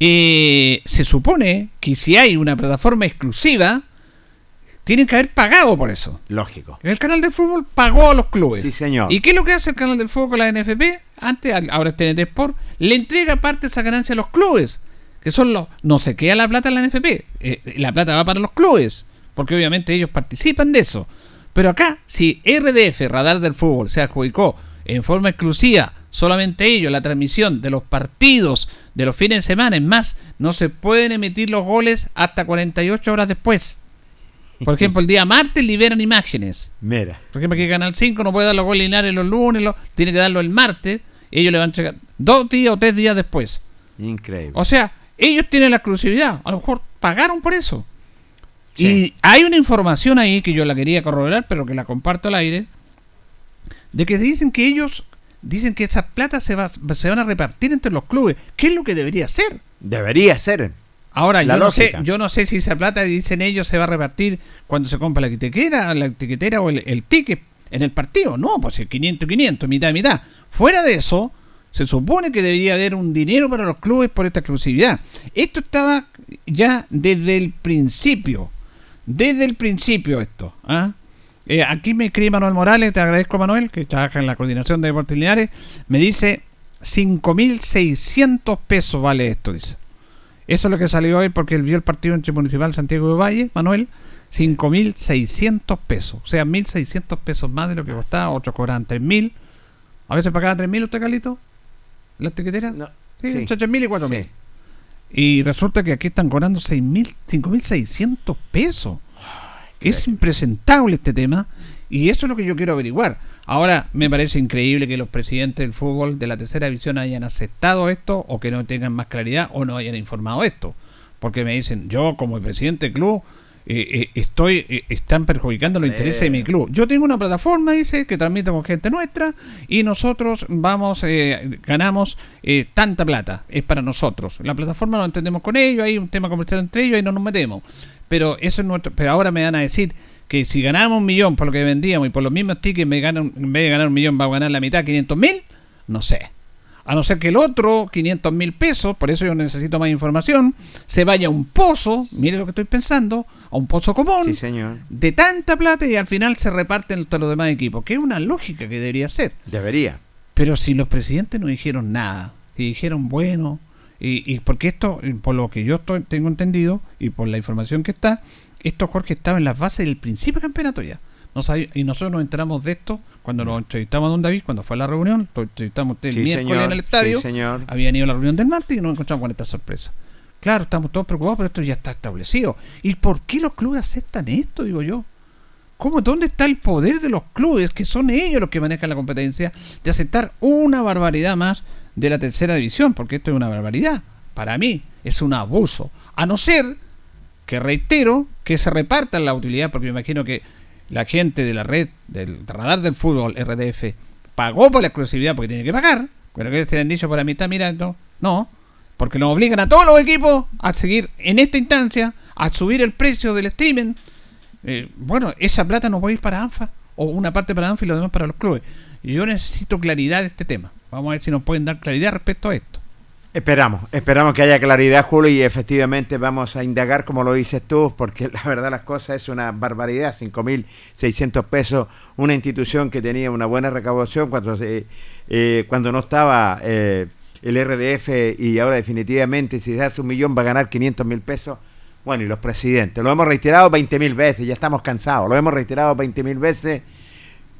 Eh, se supone que si hay una plataforma exclusiva, tienen que haber pagado por eso. Lógico. El canal de fútbol pagó a los clubes. Sí, señor. ¿Y qué es lo que hace el canal del fútbol con la NFP? Antes, ahora es TNT Sport, le entrega parte de esa ganancia a los clubes. Que son los. No se queda la plata en la NFP. eh, la plata va para los clubes. Porque obviamente ellos participan de eso. Pero acá, si RDF, Radar del Fútbol, se adjudicó en forma exclusiva solamente ellos la transmisión de los partidos de los fines de semana, es más, no se pueden emitir los goles hasta 48 horas después. Por ejemplo, el día martes liberan imágenes. Mira. Por ejemplo, que Canal 5 no puede dar los goles lineares los lunes, lo- tiene que darlo el martes. Ellos le van a entregar dos días o tres días después. Increíble. O sea, ellos tienen la exclusividad. A lo mejor pagaron por eso. Y hay una información ahí que yo la quería corroborar, pero que la comparto al aire, de que dicen que ellos dicen que esas platas se, va- se van a repartir entre los clubes. ¿Qué es lo que debería ser? Debería ser. Ahora, La yo no, sé, yo no sé si esa plata, dicen ellos, se va a repartir cuando se compra la etiquetera, la etiquetera o el, el ticket en el partido. No, pues el 500 500, mitad mitad. Fuera de eso, se supone que debería haber un dinero para los clubes por esta exclusividad. Esto estaba ya desde el principio. Desde el principio esto. ¿ah? Eh, aquí me escribe Manuel Morales, te agradezco Manuel, que trabaja en la coordinación de deportes lineares. Me dice 5.600 pesos vale esto, dice. Eso es lo que salió hoy porque él vio el partido entre Municipal Santiago de Valle, Manuel. 5.600 pesos. O sea, 1.600 pesos más de lo que costaba. Otros cobraban 3.000. A veces pagaba 3.000 usted, Carlito. ¿La etiquetera? sí, sí. entre 3.000 y 4.000. Y resulta que aquí están cobrando 6.000, 5.600 pesos. Es impresentable este tema. Y eso es lo que yo quiero averiguar. Ahora, me parece increíble que los presidentes del fútbol de la tercera división hayan aceptado esto o que no tengan más claridad o no hayan informado esto. Porque me dicen, yo como el presidente del club, eh, eh, estoy eh, están perjudicando los intereses de mi club. Yo tengo una plataforma, dice, que transmite con gente nuestra y nosotros vamos, eh, ganamos eh, tanta plata. Es para nosotros. La plataforma lo entendemos con ellos, hay un tema comercial entre ellos y no nos metemos. Pero eso es nuestro. Pero ahora me van a decir que si ganamos un millón por lo que vendíamos y por los mismos tickets me ganan, en vez de ganar un millón va a ganar la mitad, 500 mil, no sé. A no ser que el otro, 500 mil pesos, por eso yo necesito más información, se vaya a un pozo, mire lo que estoy pensando, a un pozo común, Sí, señor. de tanta plata y al final se reparten entre los demás equipos, que es una lógica que debería ser. Debería. Pero si los presidentes no dijeron nada, si dijeron bueno, y, y porque esto, por lo que yo estoy- tengo entendido y por la información que está, esto Jorge estaba en las bases del principio del campeonato ya. Y nosotros nos enteramos de esto cuando nos entrevistamos a Don David, cuando fue a la reunión, lo entrevistamos usted el Sí, miércoles señor. en el estadio, Sí, señor. habían ido a la reunión del martes y nos encontramos con esta sorpresa. Claro, estamos todos preocupados, pero esto ya está establecido. ¿Y por qué los clubes aceptan esto, digo yo? ¿Cómo, ¿Dónde está el poder de los clubes, que son ellos los que manejan la competencia, de aceptar una barbaridad más de la tercera división? Porque esto es una barbaridad. Para mí es un abuso. A no ser que, reitero, que se repartan la utilidad, porque me imagino que la gente de la red, del radar del fútbol, RDF, pagó por la exclusividad porque tiene que pagar. Pero que se han dicho por la mitad, mira, no, porque nos obligan a todos los equipos a seguir en esta instancia, a subir el precio del streaming. Eh, bueno, esa plata no puede ir para ANFA, o una parte para ANFA y lo demás para los clubes. Yo necesito claridad de este tema. Vamos a ver si nos pueden dar claridad respecto a esto. Esperamos, esperamos que haya claridad, Julio, y efectivamente vamos a indagar, como lo dices tú, porque la verdad las cosas es una barbaridad, 5.600 pesos, una institución que tenía una buena recaudación cuando, se- eh, cuando no estaba eh, el RDF y ahora definitivamente si se hace un millón va a ganar 500 mil pesos. Bueno, y los presidentes, lo hemos reiterado 20 mil veces, ya estamos cansados, lo hemos reiterado 20 mil veces,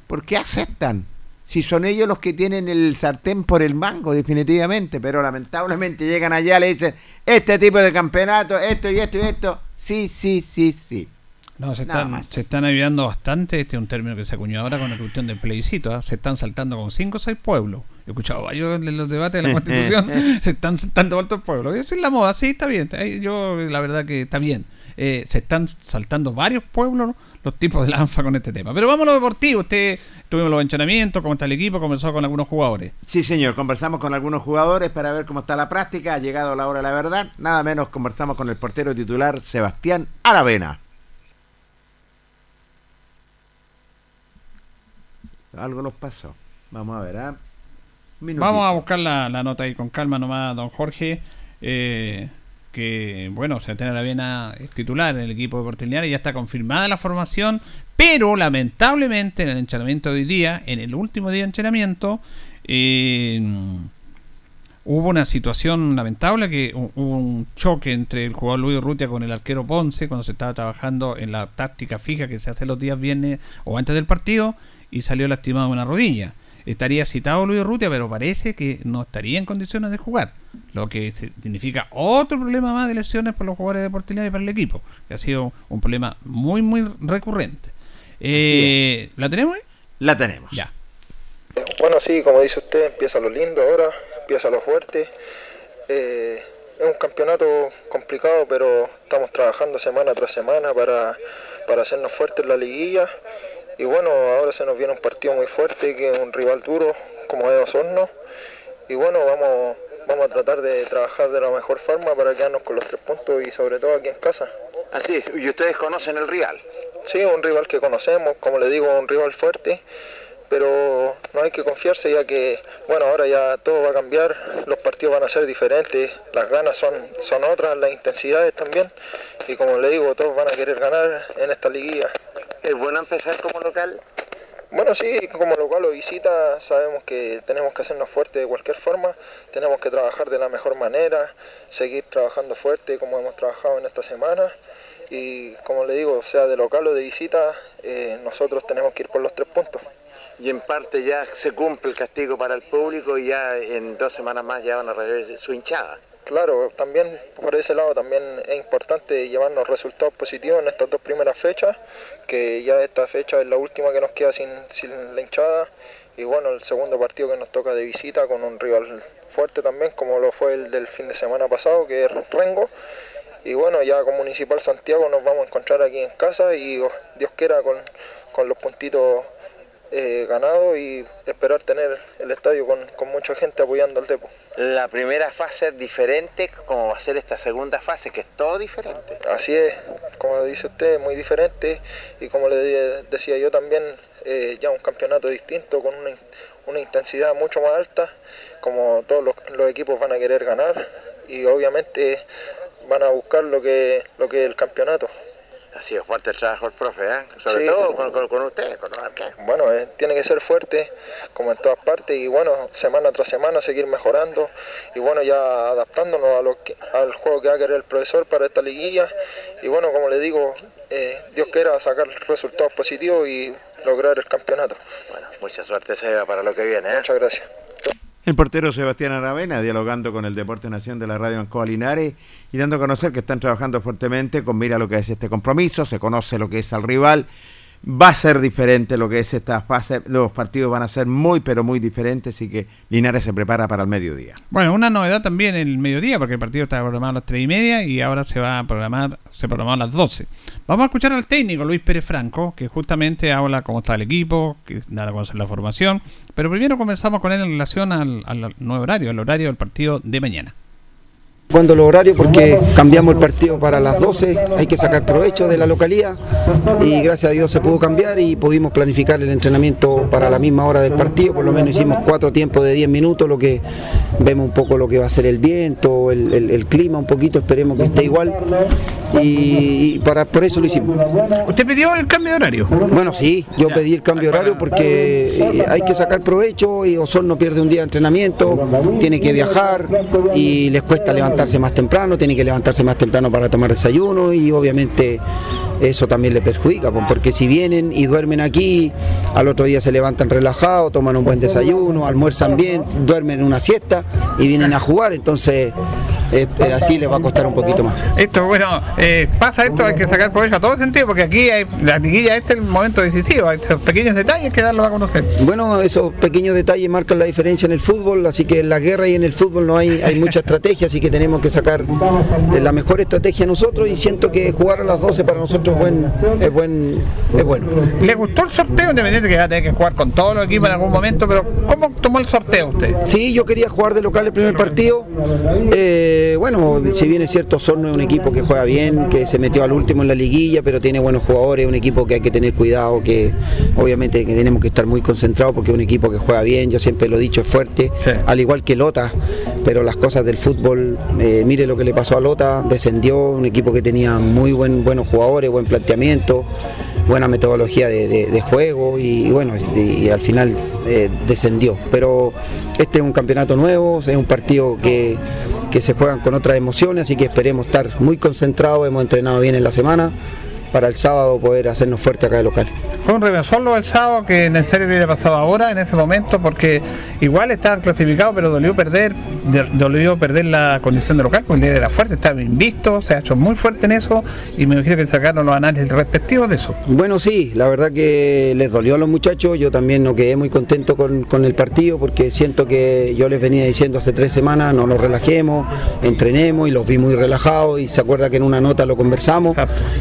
¿por qué aceptan? Si son ellos los que tienen el sartén por el mango, definitivamente, pero lamentablemente llegan allá, le dicen, este tipo de campeonato, esto y esto y esto, sí, sí, sí, sí. No, se Nada están, más. se están ayudando bastante. Este es un término que se acuñó ahora con la cuestión del plebiscito. ¿ah? Se están saltando con cinco o seis pueblos. He escuchado varios en los debates de la Constitución. se están saltando otros pueblos. Esa es la moda, sí, está bien. Yo, la verdad, que está bien. Eh, se están saltando varios pueblos los tipos de la ANFA con este tema. Pero vamos a lo deportivo. Usted tuvimos los entrenamientos, cómo está el equipo, comenzó con algunos jugadores. Sí, señor, conversamos con algunos jugadores para ver cómo está la práctica, ha llegado la hora de la verdad, nada menos conversamos con el portero titular Sebastián Aravena. Algo nos pasó. Vamos a ver, ¿ah? Vamos a buscar la, la nota ahí con calma nomás, don Jorge. Eh, que, bueno, Sebastián Aravena es titular en el equipo de Portiliares, ya está confirmada la formación, pero lamentablemente en el entrenamiento de hoy día, en el último día de entrenamiento, eh, hubo una situación lamentable que hu- hubo un choque entre el jugador Luis Urrutia con el arquero Ponce cuando se estaba trabajando en la táctica fija que se hace los días viernes o antes del partido y salió lastimado una rodilla. Estaría citado Luis Urrutia, pero parece que no estaría en condiciones de jugar, lo que significa otro problema más de lesiones por los jugadores de y para el equipo, que ha sido un problema muy, muy recurrente. Eh, ¿La tenemos? La tenemos. Ya. Bueno, sí, como dice usted, empieza lo lindo ahora, empieza lo fuerte. Eh, es un campeonato complicado, pero estamos trabajando semana tras semana para, para hacernos fuertes en la liguilla. Y bueno, ahora se nos viene un partido muy fuerte, que es un rival duro, como es Osorno. Y bueno, vamos, vamos a tratar de trabajar de la mejor forma para quedarnos con los tres puntos y sobre todo aquí en casa. Así es, y ustedes conocen el rival. Sí, un rival que conocemos, como le digo, un rival fuerte, pero no hay que confiarse ya que, bueno, ahora ya todo va a cambiar, los partidos van a ser diferentes, las ganas son, son otras, las intensidades también, y como le digo, todos van a querer ganar en esta liguilla. ¿Es bueno empezar como local? Bueno, sí, como local o visita, sabemos que tenemos que hacernos fuertes de cualquier forma, tenemos que trabajar de la mejor manera, seguir trabajando fuerte como hemos trabajado en esta semana. Y como le digo, sea de local o de visita, eh, nosotros tenemos que ir por los tres puntos. Y en parte ya se cumple el castigo para el público y ya en dos semanas más ya van a regresar su hinchada. Claro, también por ese lado también es importante llevarnos resultados positivos en estas dos primeras fechas, que ya esta fecha es la última que nos queda sin, sin la hinchada. Y bueno, el segundo partido que nos toca de visita con un rival fuerte también, como lo fue el del fin de semana pasado, que es Rengo. Y bueno, ya con Municipal Santiago nos vamos a encontrar aquí en casa y oh, Dios quiera con, con los puntitos eh, ganados y esperar tener el estadio con, con mucha gente apoyando al Depo. La primera fase es diferente, como va a ser esta segunda fase, que es todo diferente. Así es, como dice usted, muy diferente y como le de- decía yo también, eh, ya un campeonato distinto con una intensidad mucho más alta, como todos los, los equipos van a querer ganar y obviamente van a buscar lo que, lo que es el campeonato. Así es fuerte el trabajo del profe, ¿eh? sobre Sí. todo con, con, con ustedes, con los arqueros. Bueno, eh, tiene que ser fuerte, como en todas partes, y bueno, semana tras semana seguir mejorando, y bueno, ya adaptándonos a lo que- al juego que va a querer el profesor para esta liguilla, y bueno, como le digo, eh, Dios quiera sacar resultados positivos y lograr el campeonato. Bueno, mucha suerte, Seba, para lo que viene. ¿eh? Muchas gracias. El portero Sebastián Aravena dialogando con el Deporte Nación de la Radio Ancoa Linares y dando a conocer que están trabajando fuertemente con mira lo que es este compromiso, se conoce lo que es al rival, va a ser diferente lo que es esta fase, los partidos van a ser muy pero muy diferentes, así que Linares se prepara para el mediodía. Bueno, una novedad también el mediodía, porque el partido estaba programado a las 3 y media y ahora se va a programar, se programó a las 12. Vamos a escuchar al técnico Luis Pérez Franco, que justamente habla cómo está el equipo, que da a conocer la formación. Pero primero comenzamos con él en relación al, al nuevo horario, al horario del partido de mañana. Cuando los horarios, porque cambiamos el partido para las 12, hay que sacar provecho de la localía y gracias a Dios se pudo cambiar y pudimos planificar el entrenamiento para la misma hora del partido, por lo menos hicimos cuatro tiempos de 10 minutos, lo que vemos un poco lo que va a ser el viento, el, el- el clima un poquito, esperemos que esté igual y, y para, por eso lo hicimos. ¿Usted pidió el cambio de horario? Bueno, sí, yo pedí el cambio de horario porque eh, hay que sacar provecho y Osorno pierde un día de entrenamiento, tiene que viajar y les cuesta levantarse más temprano, tiene que levantarse más temprano para tomar desayuno y obviamente eso también le perjudica, porque si vienen y duermen aquí, al otro día se levantan relajados, toman un buen desayuno, almuerzan bien, duermen una siesta y vienen a jugar, entonces eh, eh, así les va a costar un poquito más. Esto, bueno, eh, pasa esto, hay que sacar provecho a todo sentido, porque aquí hay, la liguilla, este es el momento decisivo, hay esos pequeños detalles que darlos a conocer. Bueno, esos pequeños detalles marcan la diferencia en el fútbol, así que en la guerra y en el fútbol no hay, hay mucha estrategia, así que tenemos que sacar eh, la mejor estrategia nosotros y siento que jugar a las 12 para nosotros es, buen, es, buen, es bueno. ¿Le gustó el sorteo? Independiente que va a tener que jugar con todos los equipos en algún momento, pero ¿cómo tomó el sorteo usted? Sí, yo quería jugar de local el primer partido. Eh, bueno, si bien es cierto, Osorno es un equipo que juega bien, que se metió al último en la liguilla, pero tiene buenos jugadores, un equipo que hay que tener cuidado, que obviamente que tenemos que estar muy concentrados porque es un equipo que juega bien, yo siempre lo he dicho, es fuerte, al igual que Lota, pero las cosas del fútbol, eh, mire lo que le pasó a Lota, descendió, un equipo que tenía muy buen, buenos jugadores, buen planteamiento. buena metodología de, de- de juego y, y bueno, y, y al final eh, descendió. Pero este es un campeonato nuevo, es un partido que, que se juegan con otras emociones, así que esperemos estar muy concentrados, hemos entrenado bien en la semana para el sábado poder hacernos fuerte acá de local. Fue un revensolo el sábado que en el serio hubiera pasado ahora, en ese momento, porque igual estaban clasificados, pero dolió perder, de- dolió perder la condición de local, porque era fuerte, estaba invisto, se ha hecho muy fuerte en eso, y me imagino que sacaron los análisis respectivos de eso. Bueno, sí, la verdad que les dolió a los muchachos, yo también no quedé muy contento con, con el partido porque siento que yo les venía diciendo hace tres semanas, no nos relajemos, entrenemos y los vi muy relajados y se acuerda que en una nota lo conversamos,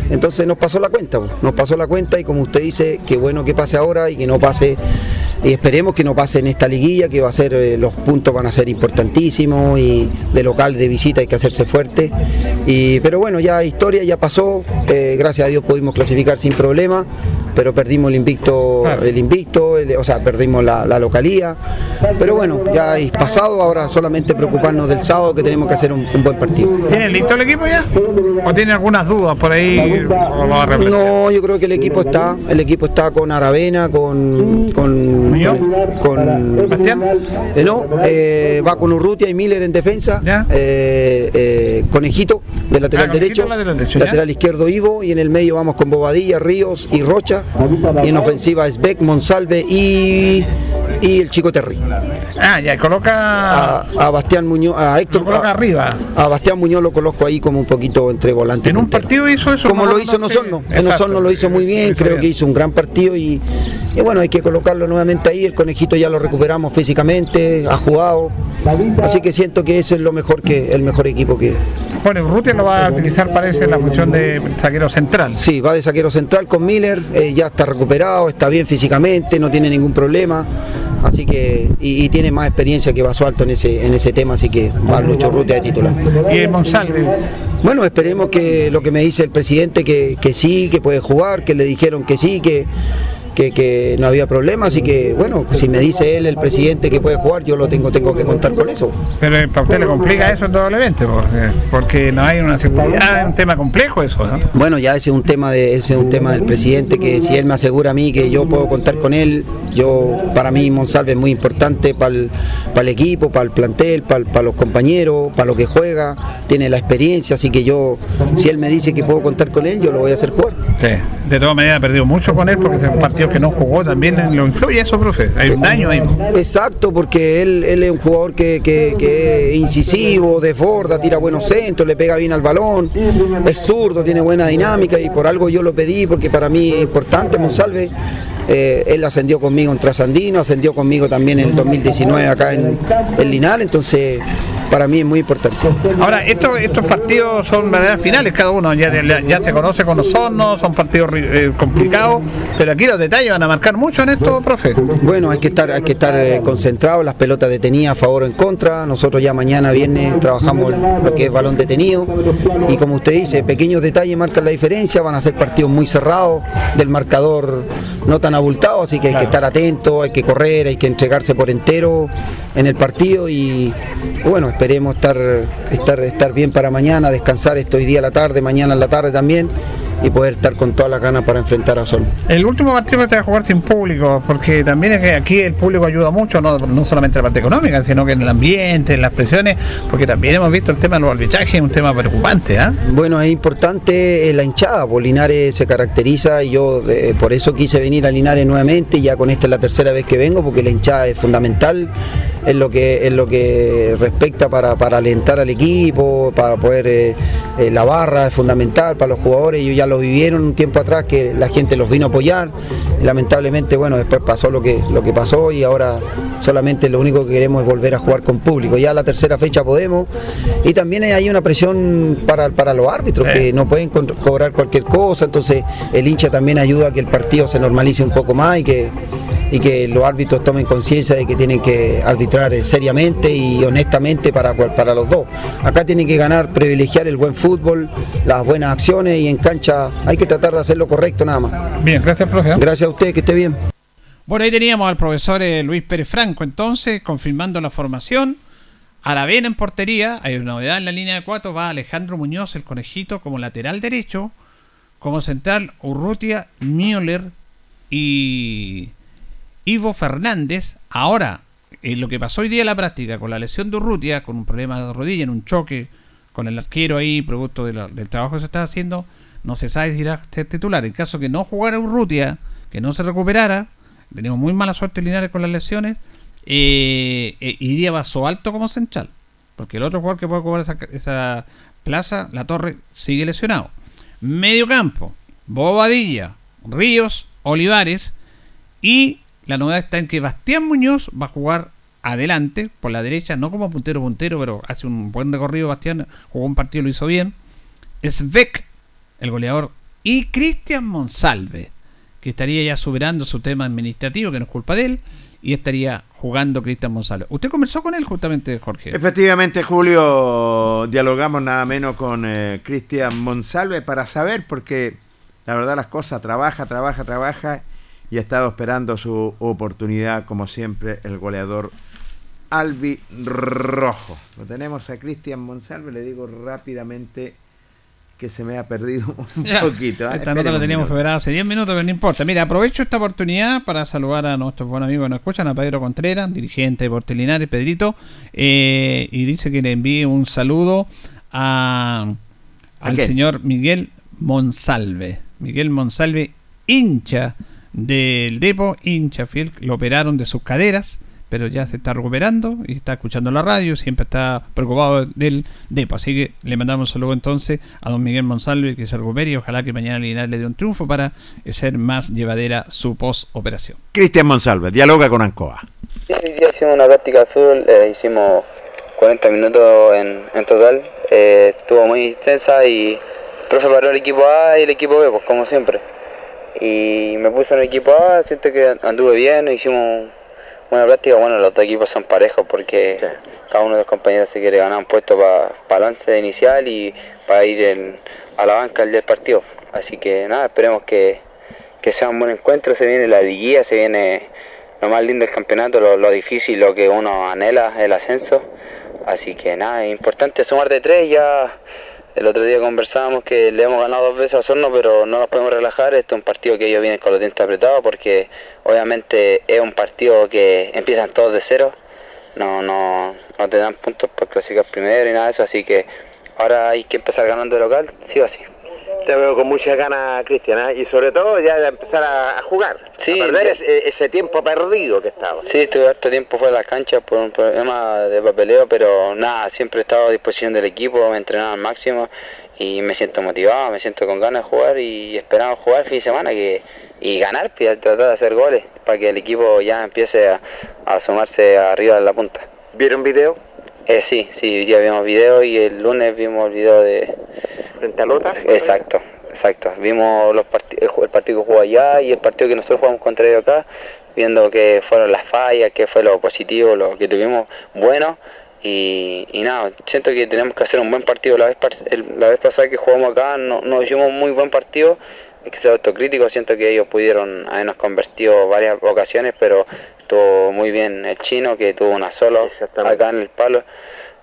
entonces nos pasó la cuenta, nos pasó la cuenta y como usted dice, qué bueno que pase ahora y que no pase, y esperemos que no pase en esta liguilla, que va a ser, eh, los puntos van a ser importantísimos y de local, de visita hay que hacerse fuerte, y, pero bueno, ya historia, ya pasó, eh, gracias a Dios pudimos clasificar sin problema, pero perdimos el invicto, el invicto, el- o sea, perdimos la, la localía, pero bueno, ya es pasado, ahora solamente preocuparnos del sábado que tenemos que hacer un, un buen partido. ¿Tiene listo el equipo ya? ¿O tiene algunas dudas por ahí? No, yo creo que el equipo está, el equipo está con Aravena, con con, con, Eh, no, eh, va con Urrutia y Miller en defensa, eh, Conejito de lateral Ah, derecho, lateral derecho, lateral izquierdo Ivo y en el medio vamos con Bobadilla, Ríos y Rocha y en ofensiva es Beck, Monsalve y, y el chico Terry. Ah, ya, coloca... A, a Bastián Muñoz, a Héctor coloca a- arriba. A Bastián Muñoz lo coloco ahí como un poquito entre volante. En un partido hizo eso. Como ¿no? lo hizo No, Nosorno. En exacto. Osorno lo hizo muy bien, creo que hizo un gran partido y, y bueno, hay que colocarlo nuevamente ahí. El conejito ya lo recuperamos físicamente, ha jugado. Así que siento que ese es lo mejor que el mejor equipo que. Bueno, Urrutia lo va a utilizar, parece, en la función de zaguero central. Sí, va de saquero central con Miller, eh, ya está recuperado, está bien físicamente, no tiene ningún problema. Así que, y, y tiene más experiencia que Basualto en ese, en ese tema, así que va Lucho Rutia de titular. Y el Monsalve. Bueno, esperemos que lo que me dice el presidente, que, que sí, que puede jugar, que le dijeron que sí, que, que, que no había problema, así que bueno, si me dice él, el presidente, que puede jugar, yo lo tengo, tengo que contar con eso. Pero para usted le complica eso indudablemente, porque, porque no hay una seguridad, es un tema complejo eso, ¿no? Bueno, ya ese es un tema de ese es un tema del presidente que si él me asegura a mí que yo puedo contar con él, yo para mí Monsalve es muy importante para el, para el equipo, para el plantel, para, para los compañeros, para lo que juega, tiene la experiencia, así que yo si él me dice que puedo contar con él, yo lo voy a hacer jugar. Sí. De todas maneras ha perdido mucho con él porque es un que no jugó también lo influye eso, profe. Hay un daño ahí. Exacto, porque él, él es un jugador que, que- que es incisivo, desborda, tira buenos centros, le pega bien al balón, es zurdo, tiene buena dinámica y por algo yo lo pedí porque para mí es importante Monsalve. Eh, él ascendió conmigo en Trasandino, ascendió conmigo también en el 2019 acá en, en Linal, entonces para mí es muy importante. Ahora, estos, estos partidos son verdaderas finales cada uno, ya, ya- ya se conoce con los hornos, son partidos eh, complicados, pero aquí los detalles van a marcar mucho en esto, profe. Bueno, hay que estar, hay que estar eh, concentrados, las pelotas detenidas a favor o en contra. Nosotros ya mañana viernes trabajamos lo que es balón detenido. Y como usted dice, pequeños detalles marcan la diferencia, van a ser partidos muy cerrados, del marcador no tan abultado, así que hay que estar atento, hay que correr, hay que entregarse por entero en el partido y bueno, esperemos estar, estar, estar bien para mañana, descansar esto hoy día a la tarde, mañana en la tarde también y poder estar con todas las ganas para enfrentar a Osorno. El último partido te va a jugar sin público, porque también es que aquí el público ayuda mucho, no, no solamente la parte económica, sino que en el ambiente, en las presiones, porque también hemos visto el tema de los arbitrajes, es un tema preocupante, ¿ah? Bueno, es importante eh, la hinchada, pues Linares se caracteriza y yo eh, por eso quise venir a Linares nuevamente, ya con esta es la tercera vez que vengo, porque la hinchada es fundamental, es lo que, es lo que respecta para, para alentar al equipo, para poder, eh, eh, la barra es fundamental para los jugadores, ellos ya lo vivieron un tiempo atrás que la gente los vino a apoyar, lamentablemente bueno, después pasó lo que, lo que pasó y ahora solamente lo único que queremos es volver a jugar con público, ya la tercera fecha podemos, y también hay una presión para, para los árbitros, que no pueden cobrar cualquier cosa, entonces el hincha también ayuda a que el partido se normalice un poco más y que, y que los árbitros tomen conciencia de que tienen que arbitrar eh, seriamente y honestamente para, para los dos. Acá tienen que ganar, privilegiar el buen fútbol, las buenas acciones y en cancha hay que tratar de hacer lo correcto nada más. Bien, gracias, profe. Gracias a usted, que esté bien. Bueno, ahí teníamos al profesor eh, Luis Pérez Franco, entonces, confirmando la formación. Aravena en portería, hay una novedad en la línea de cuatro, va Alejandro Muñoz, el conejito, como lateral derecho, como central Urrutia, Müller y Ivo Fernández. Ahora, en lo que pasó hoy día en la práctica con la lesión de Urrutia, con un problema de rodilla, en un choque con el arquero ahí, producto del trabajo que se está haciendo, no se sabe si irá a ser titular. En caso que no jugara Urrutia, que no se recuperara, tenemos muy mala suerte Linares con las lesiones, eh, eh, iría Vaso Alto como central. Porque el otro jugador que puede cobrar esa, esa plaza, la torre, sigue lesionado. Medio campo, Bobadilla, Ríos, Olivares. Y la novedad está en que Bastián Muñoz va a jugar adelante, por la derecha, no como puntero puntero, pero hace un buen recorrido Bastián, jugó un partido, lo hizo bien. Svek, el goleador, y Cristian Monsalve, que estaría ya superando su tema administrativo, que no es culpa de él, y estaría jugando Cristian Monsalve. ¿Usted conversó con él justamente, Jorge? Efectivamente, Julio, dialogamos nada menos con eh, Cristian Monsalve para saber, porque la verdad las cosas, trabaja, trabaja, trabaja, y ha estado esperando su oportunidad, como siempre, el goleador Albi Rojo. Lo tenemos a Cristian Monsalve, le digo rápidamente que se me ha perdido un Ya, poquito. ¿eh? Esta nota la teníamos preparada hace 10 minutos, pero no importa. Mira, aprovecho esta oportunidad para saludar a nuestros buenos amigos que nos escuchan, a Pedro Contreras, dirigente de Portelinares, Pedrito, eh, y dice que le envíe un saludo a, ¿A al señor Miguel Monsalve. Miguel Monsalve, hincha del Depo, hincha fiel, lo operaron de sus caderas, pero ya se está recuperando y está escuchando la radio, siempre está preocupado del Depo. Así que le mandamos un saludo entonces a don Miguel Monsalve que se recupere y ojalá que mañana Linares le dé un triunfo para eh, ser más llevadera su post-operación. Cristian Monsalve, dialoga con Ancoa. Sí, hoy día hicimos una práctica de fútbol, eh, hicimos 40 minutos en, en total, eh, estuvo muy intensa y el profe paró el equipo A y el equipo B, pues como siempre. Y me puso en el equipo A, siento que anduve bien, hicimos buena práctica, bueno, los dos equipos son parejos porque cada uno de los compañeros se quiere ganar un puesto para el lance inicial y para ir en- a la banca el del partido. Así que nada, esperemos que, que sea un buen encuentro, se viene la liguilla, se viene lo más lindo del campeonato, lo, lo difícil, lo que uno anhela, el ascenso. Así que nada, es importante sumar de tres, ya el otro día conversábamos que le hemos ganado dos veces a Osorno, pero no nos podemos relajar, este es un partido que ellos vienen con los dientes apretados porque obviamente es un partido que empiezan todos de cero, no, no, no te dan puntos por clasificar primero y nada de eso, así que ahora hay que empezar ganando de local, sí o sí. Te veo con muchas ganas, Cristian, ¿eh? y sobre todo ya de empezar a, jugar, Sí, a perder ese, ese tiempo perdido que estaba. Sí, estuve harto tiempo fuera de las canchas por un problema de papeleo, pero nada, siempre he estado a disposición del equipo, me he entrenado al máximo y me siento motivado, me siento con ganas de jugar y esperamos jugar el fin de semana que, y ganar, pues, tratar de hacer goles para que el equipo ya empiece a, a asomarse arriba de la punta. ¿Vieron video? Eh, sí, sí, hoy día vimos video y el lunes vimos el video de... ¿Frente a Lota? Exacto, exacto. Vimos los parti- el, partido que jugó allá y el partido que nosotros jugamos contra ellos acá, viendo qué fueron las fallas, qué fue lo positivo, lo que tuvimos bueno. Y, y nada, siento que tenemos que hacer un buen partido. La vez, la vez pasada que jugamos acá no, no hicimos un muy buen partido. Hay que ser autocrítico, siento que ellos pudieron habernos convertido varias ocasiones, pero estuvo muy bien el chino que tuvo una sola acá en el palo.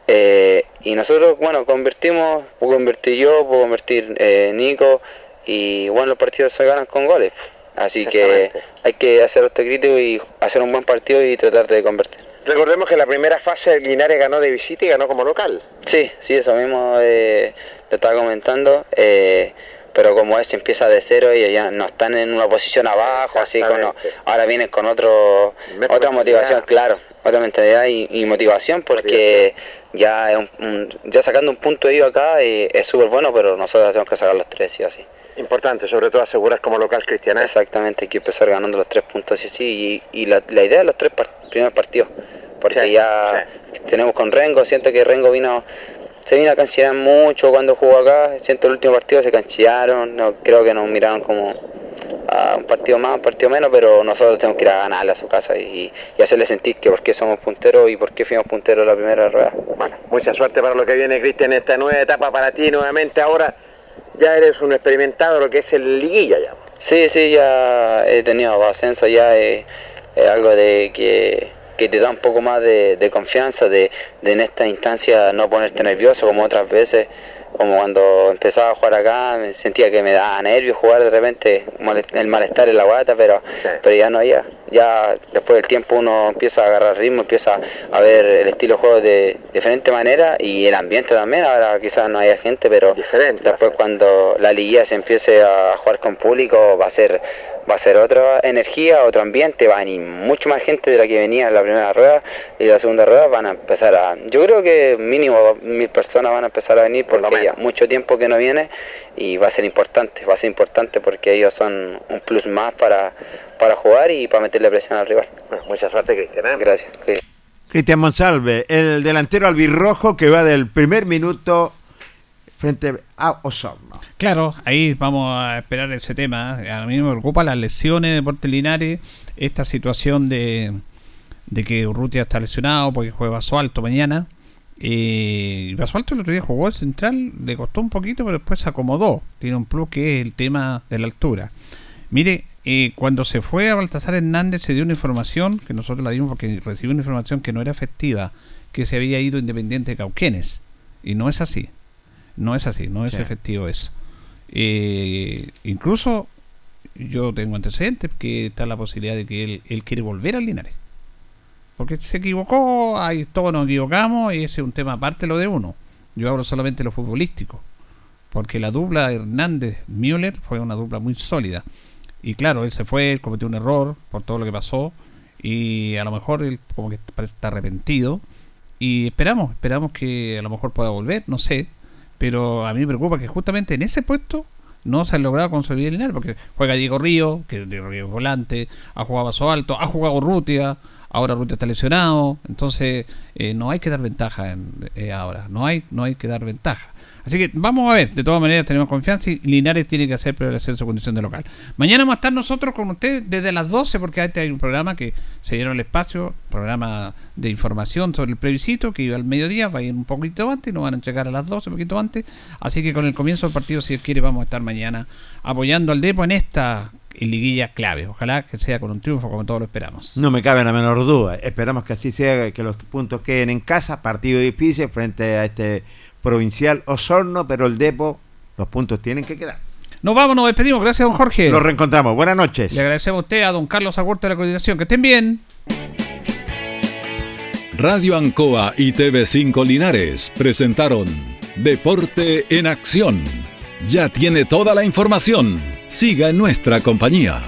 Eh, y nosotros, bueno, convertimos, puedo convertir yo, puedo convertir eh, Nico, y bueno, los partidos se ganan con goles. Así que hay que hacer autocrítico y hacer un buen partido y tratar de convertir. Recordemos que en la primera fase Linares ganó de visita y ganó como local. Sí, sí, eso mismo eh, lo estaba comentando. eh, pero como es, empieza de cero y ya no están en una posición abajo, así como ahora vienen con otro, otra motivación, claro, otra mentalidad y, y motivación porque ya es un- un- ya sacando un punto de ellos acá eh, es súper bueno, pero nosotros tenemos que sacar los tres sí o sí. Importante, sobre todo asegurar como local cristiana. Exactamente, hay que empezar ganando los tres puntos sí o sí y, y la, la idea de los tres par- primeros partidos, porque ya tenemos con Rengo, siento que Rengo vino se vino a canchear mucho cuando jugó acá, siento el último partido se canchearon, no, creo que nos miraron como a un partido más, un partido menos, pero nosotros tenemos que ir a ganarle a su casa y, y hacerle sentir que por qué somos punteros y por qué fuimos punteros la primera rueda. Bueno, mucha suerte para lo que viene, Cristian, en esta nueva etapa para ti nuevamente. Ahora ya eres un experimentado, lo que es el liguilla ya. Sí, sí, ya he tenido ascenso, ya es, es algo de que, que te da un poco más de, de confianza, de, de en esta instancia no ponerte nervioso como otras veces como cuando empezaba a jugar acá, me sentía que me daba nervios jugar de repente, el malestar en la guata, pero, pero ya no había. Ya después del tiempo uno empieza a agarrar ritmo, empieza a ver el estilo de juego de diferente manera y el ambiente también. Ahora quizás no haya gente, pero después cuando la liguilla se empiece a jugar con público va a ser va a ser otra energía, otro ambiente, va a venir mucho más gente de la que venía en la primera rueda y la segunda rueda van a empezar a, yo creo que mínimo mil personas van a empezar a venir porque ya mucho tiempo que no viene y va a ser importante, va a ser importante porque ellos son un plus más para, para jugar y para meterle presión al rival. mucha suerte Cristian. ¿eh? Gracias. Cristian Monsalve, el delantero albirrojo que va del primer minuto frente a Osorno. Claro, ahí vamos a esperar ese tema. A mí me preocupa las lesiones de Deportes Linares, esta situación de, de que Urrutia está lesionado porque juega Vaso Alto mañana. Eh, Vaso Alto el otro día jugó el central, le costó un poquito, pero después se acomodó. Tiene un plus que es el tema de la altura. Mire, eh, cuando se fue a Baltasar Hernández se dio una información, que nosotros la dimos porque recibió una información que no era efectiva, que se había ido Independiente de Cauquenes. Y no es así. No es así, no es Sí. efectivo eso. Eh, incluso yo tengo antecedentes que está la posibilidad de que él, él quiere volver al Linares. Porque se equivocó, ahí todos nos equivocamos y ese es un tema aparte lo de uno. Yo hablo solamente de lo futbolístico. Porque la dupla Hernández-Müller fue una dupla muy sólida. Y claro, él se fue, él cometió un error por todo lo que pasó. Y a lo mejor él como que está arrepentido. Y esperamos, esperamos que a lo mejor pueda volver, no sé. Pero a mí me preocupa que justamente en ese puesto no se ha logrado consolidar Linares. Porque juega Diego Río, que de Río es volante, ha jugado Vaso Alto, ha jugado Rutia, ahora Rutia está lesionado. Entonces eh, no hay que dar ventaja en- eh, ahora, no hay, no hay que dar ventaja. Así que vamos a ver, de todas maneras tenemos confianza y Linares tiene que hacer el ascenso condición de local. Mañana vamos a estar nosotros con ustedes desde las 12 porque antes hay un programa que se dieron el espacio, programa de información sobre el plebiscito que iba al mediodía, va a ir un poquito antes, nos van a llegar a las 12, un poquito antes. Así que con el comienzo del partido, si Dios quiere, vamos a estar mañana apoyando al Depo en esta liguilla clave. Ojalá que sea con un triunfo como todos lo esperamos. No me cabe la menor duda. Esperamos que así sea, que los puntos queden en casa. Partido difícil frente a este provincial Osorno, pero el Depo, los puntos tienen que quedar. Nos vamos, nos despedimos. Gracias, don Jorge. Nos reencontramos. Buenas noches. Le agradecemos a usted, a don Carlos Agurta de la coordinación. Que estén bien. Radio Ancoa y TV5 Linares presentaron Deporte en Acción. Ya tiene toda la información. Siga en nuestra compañía.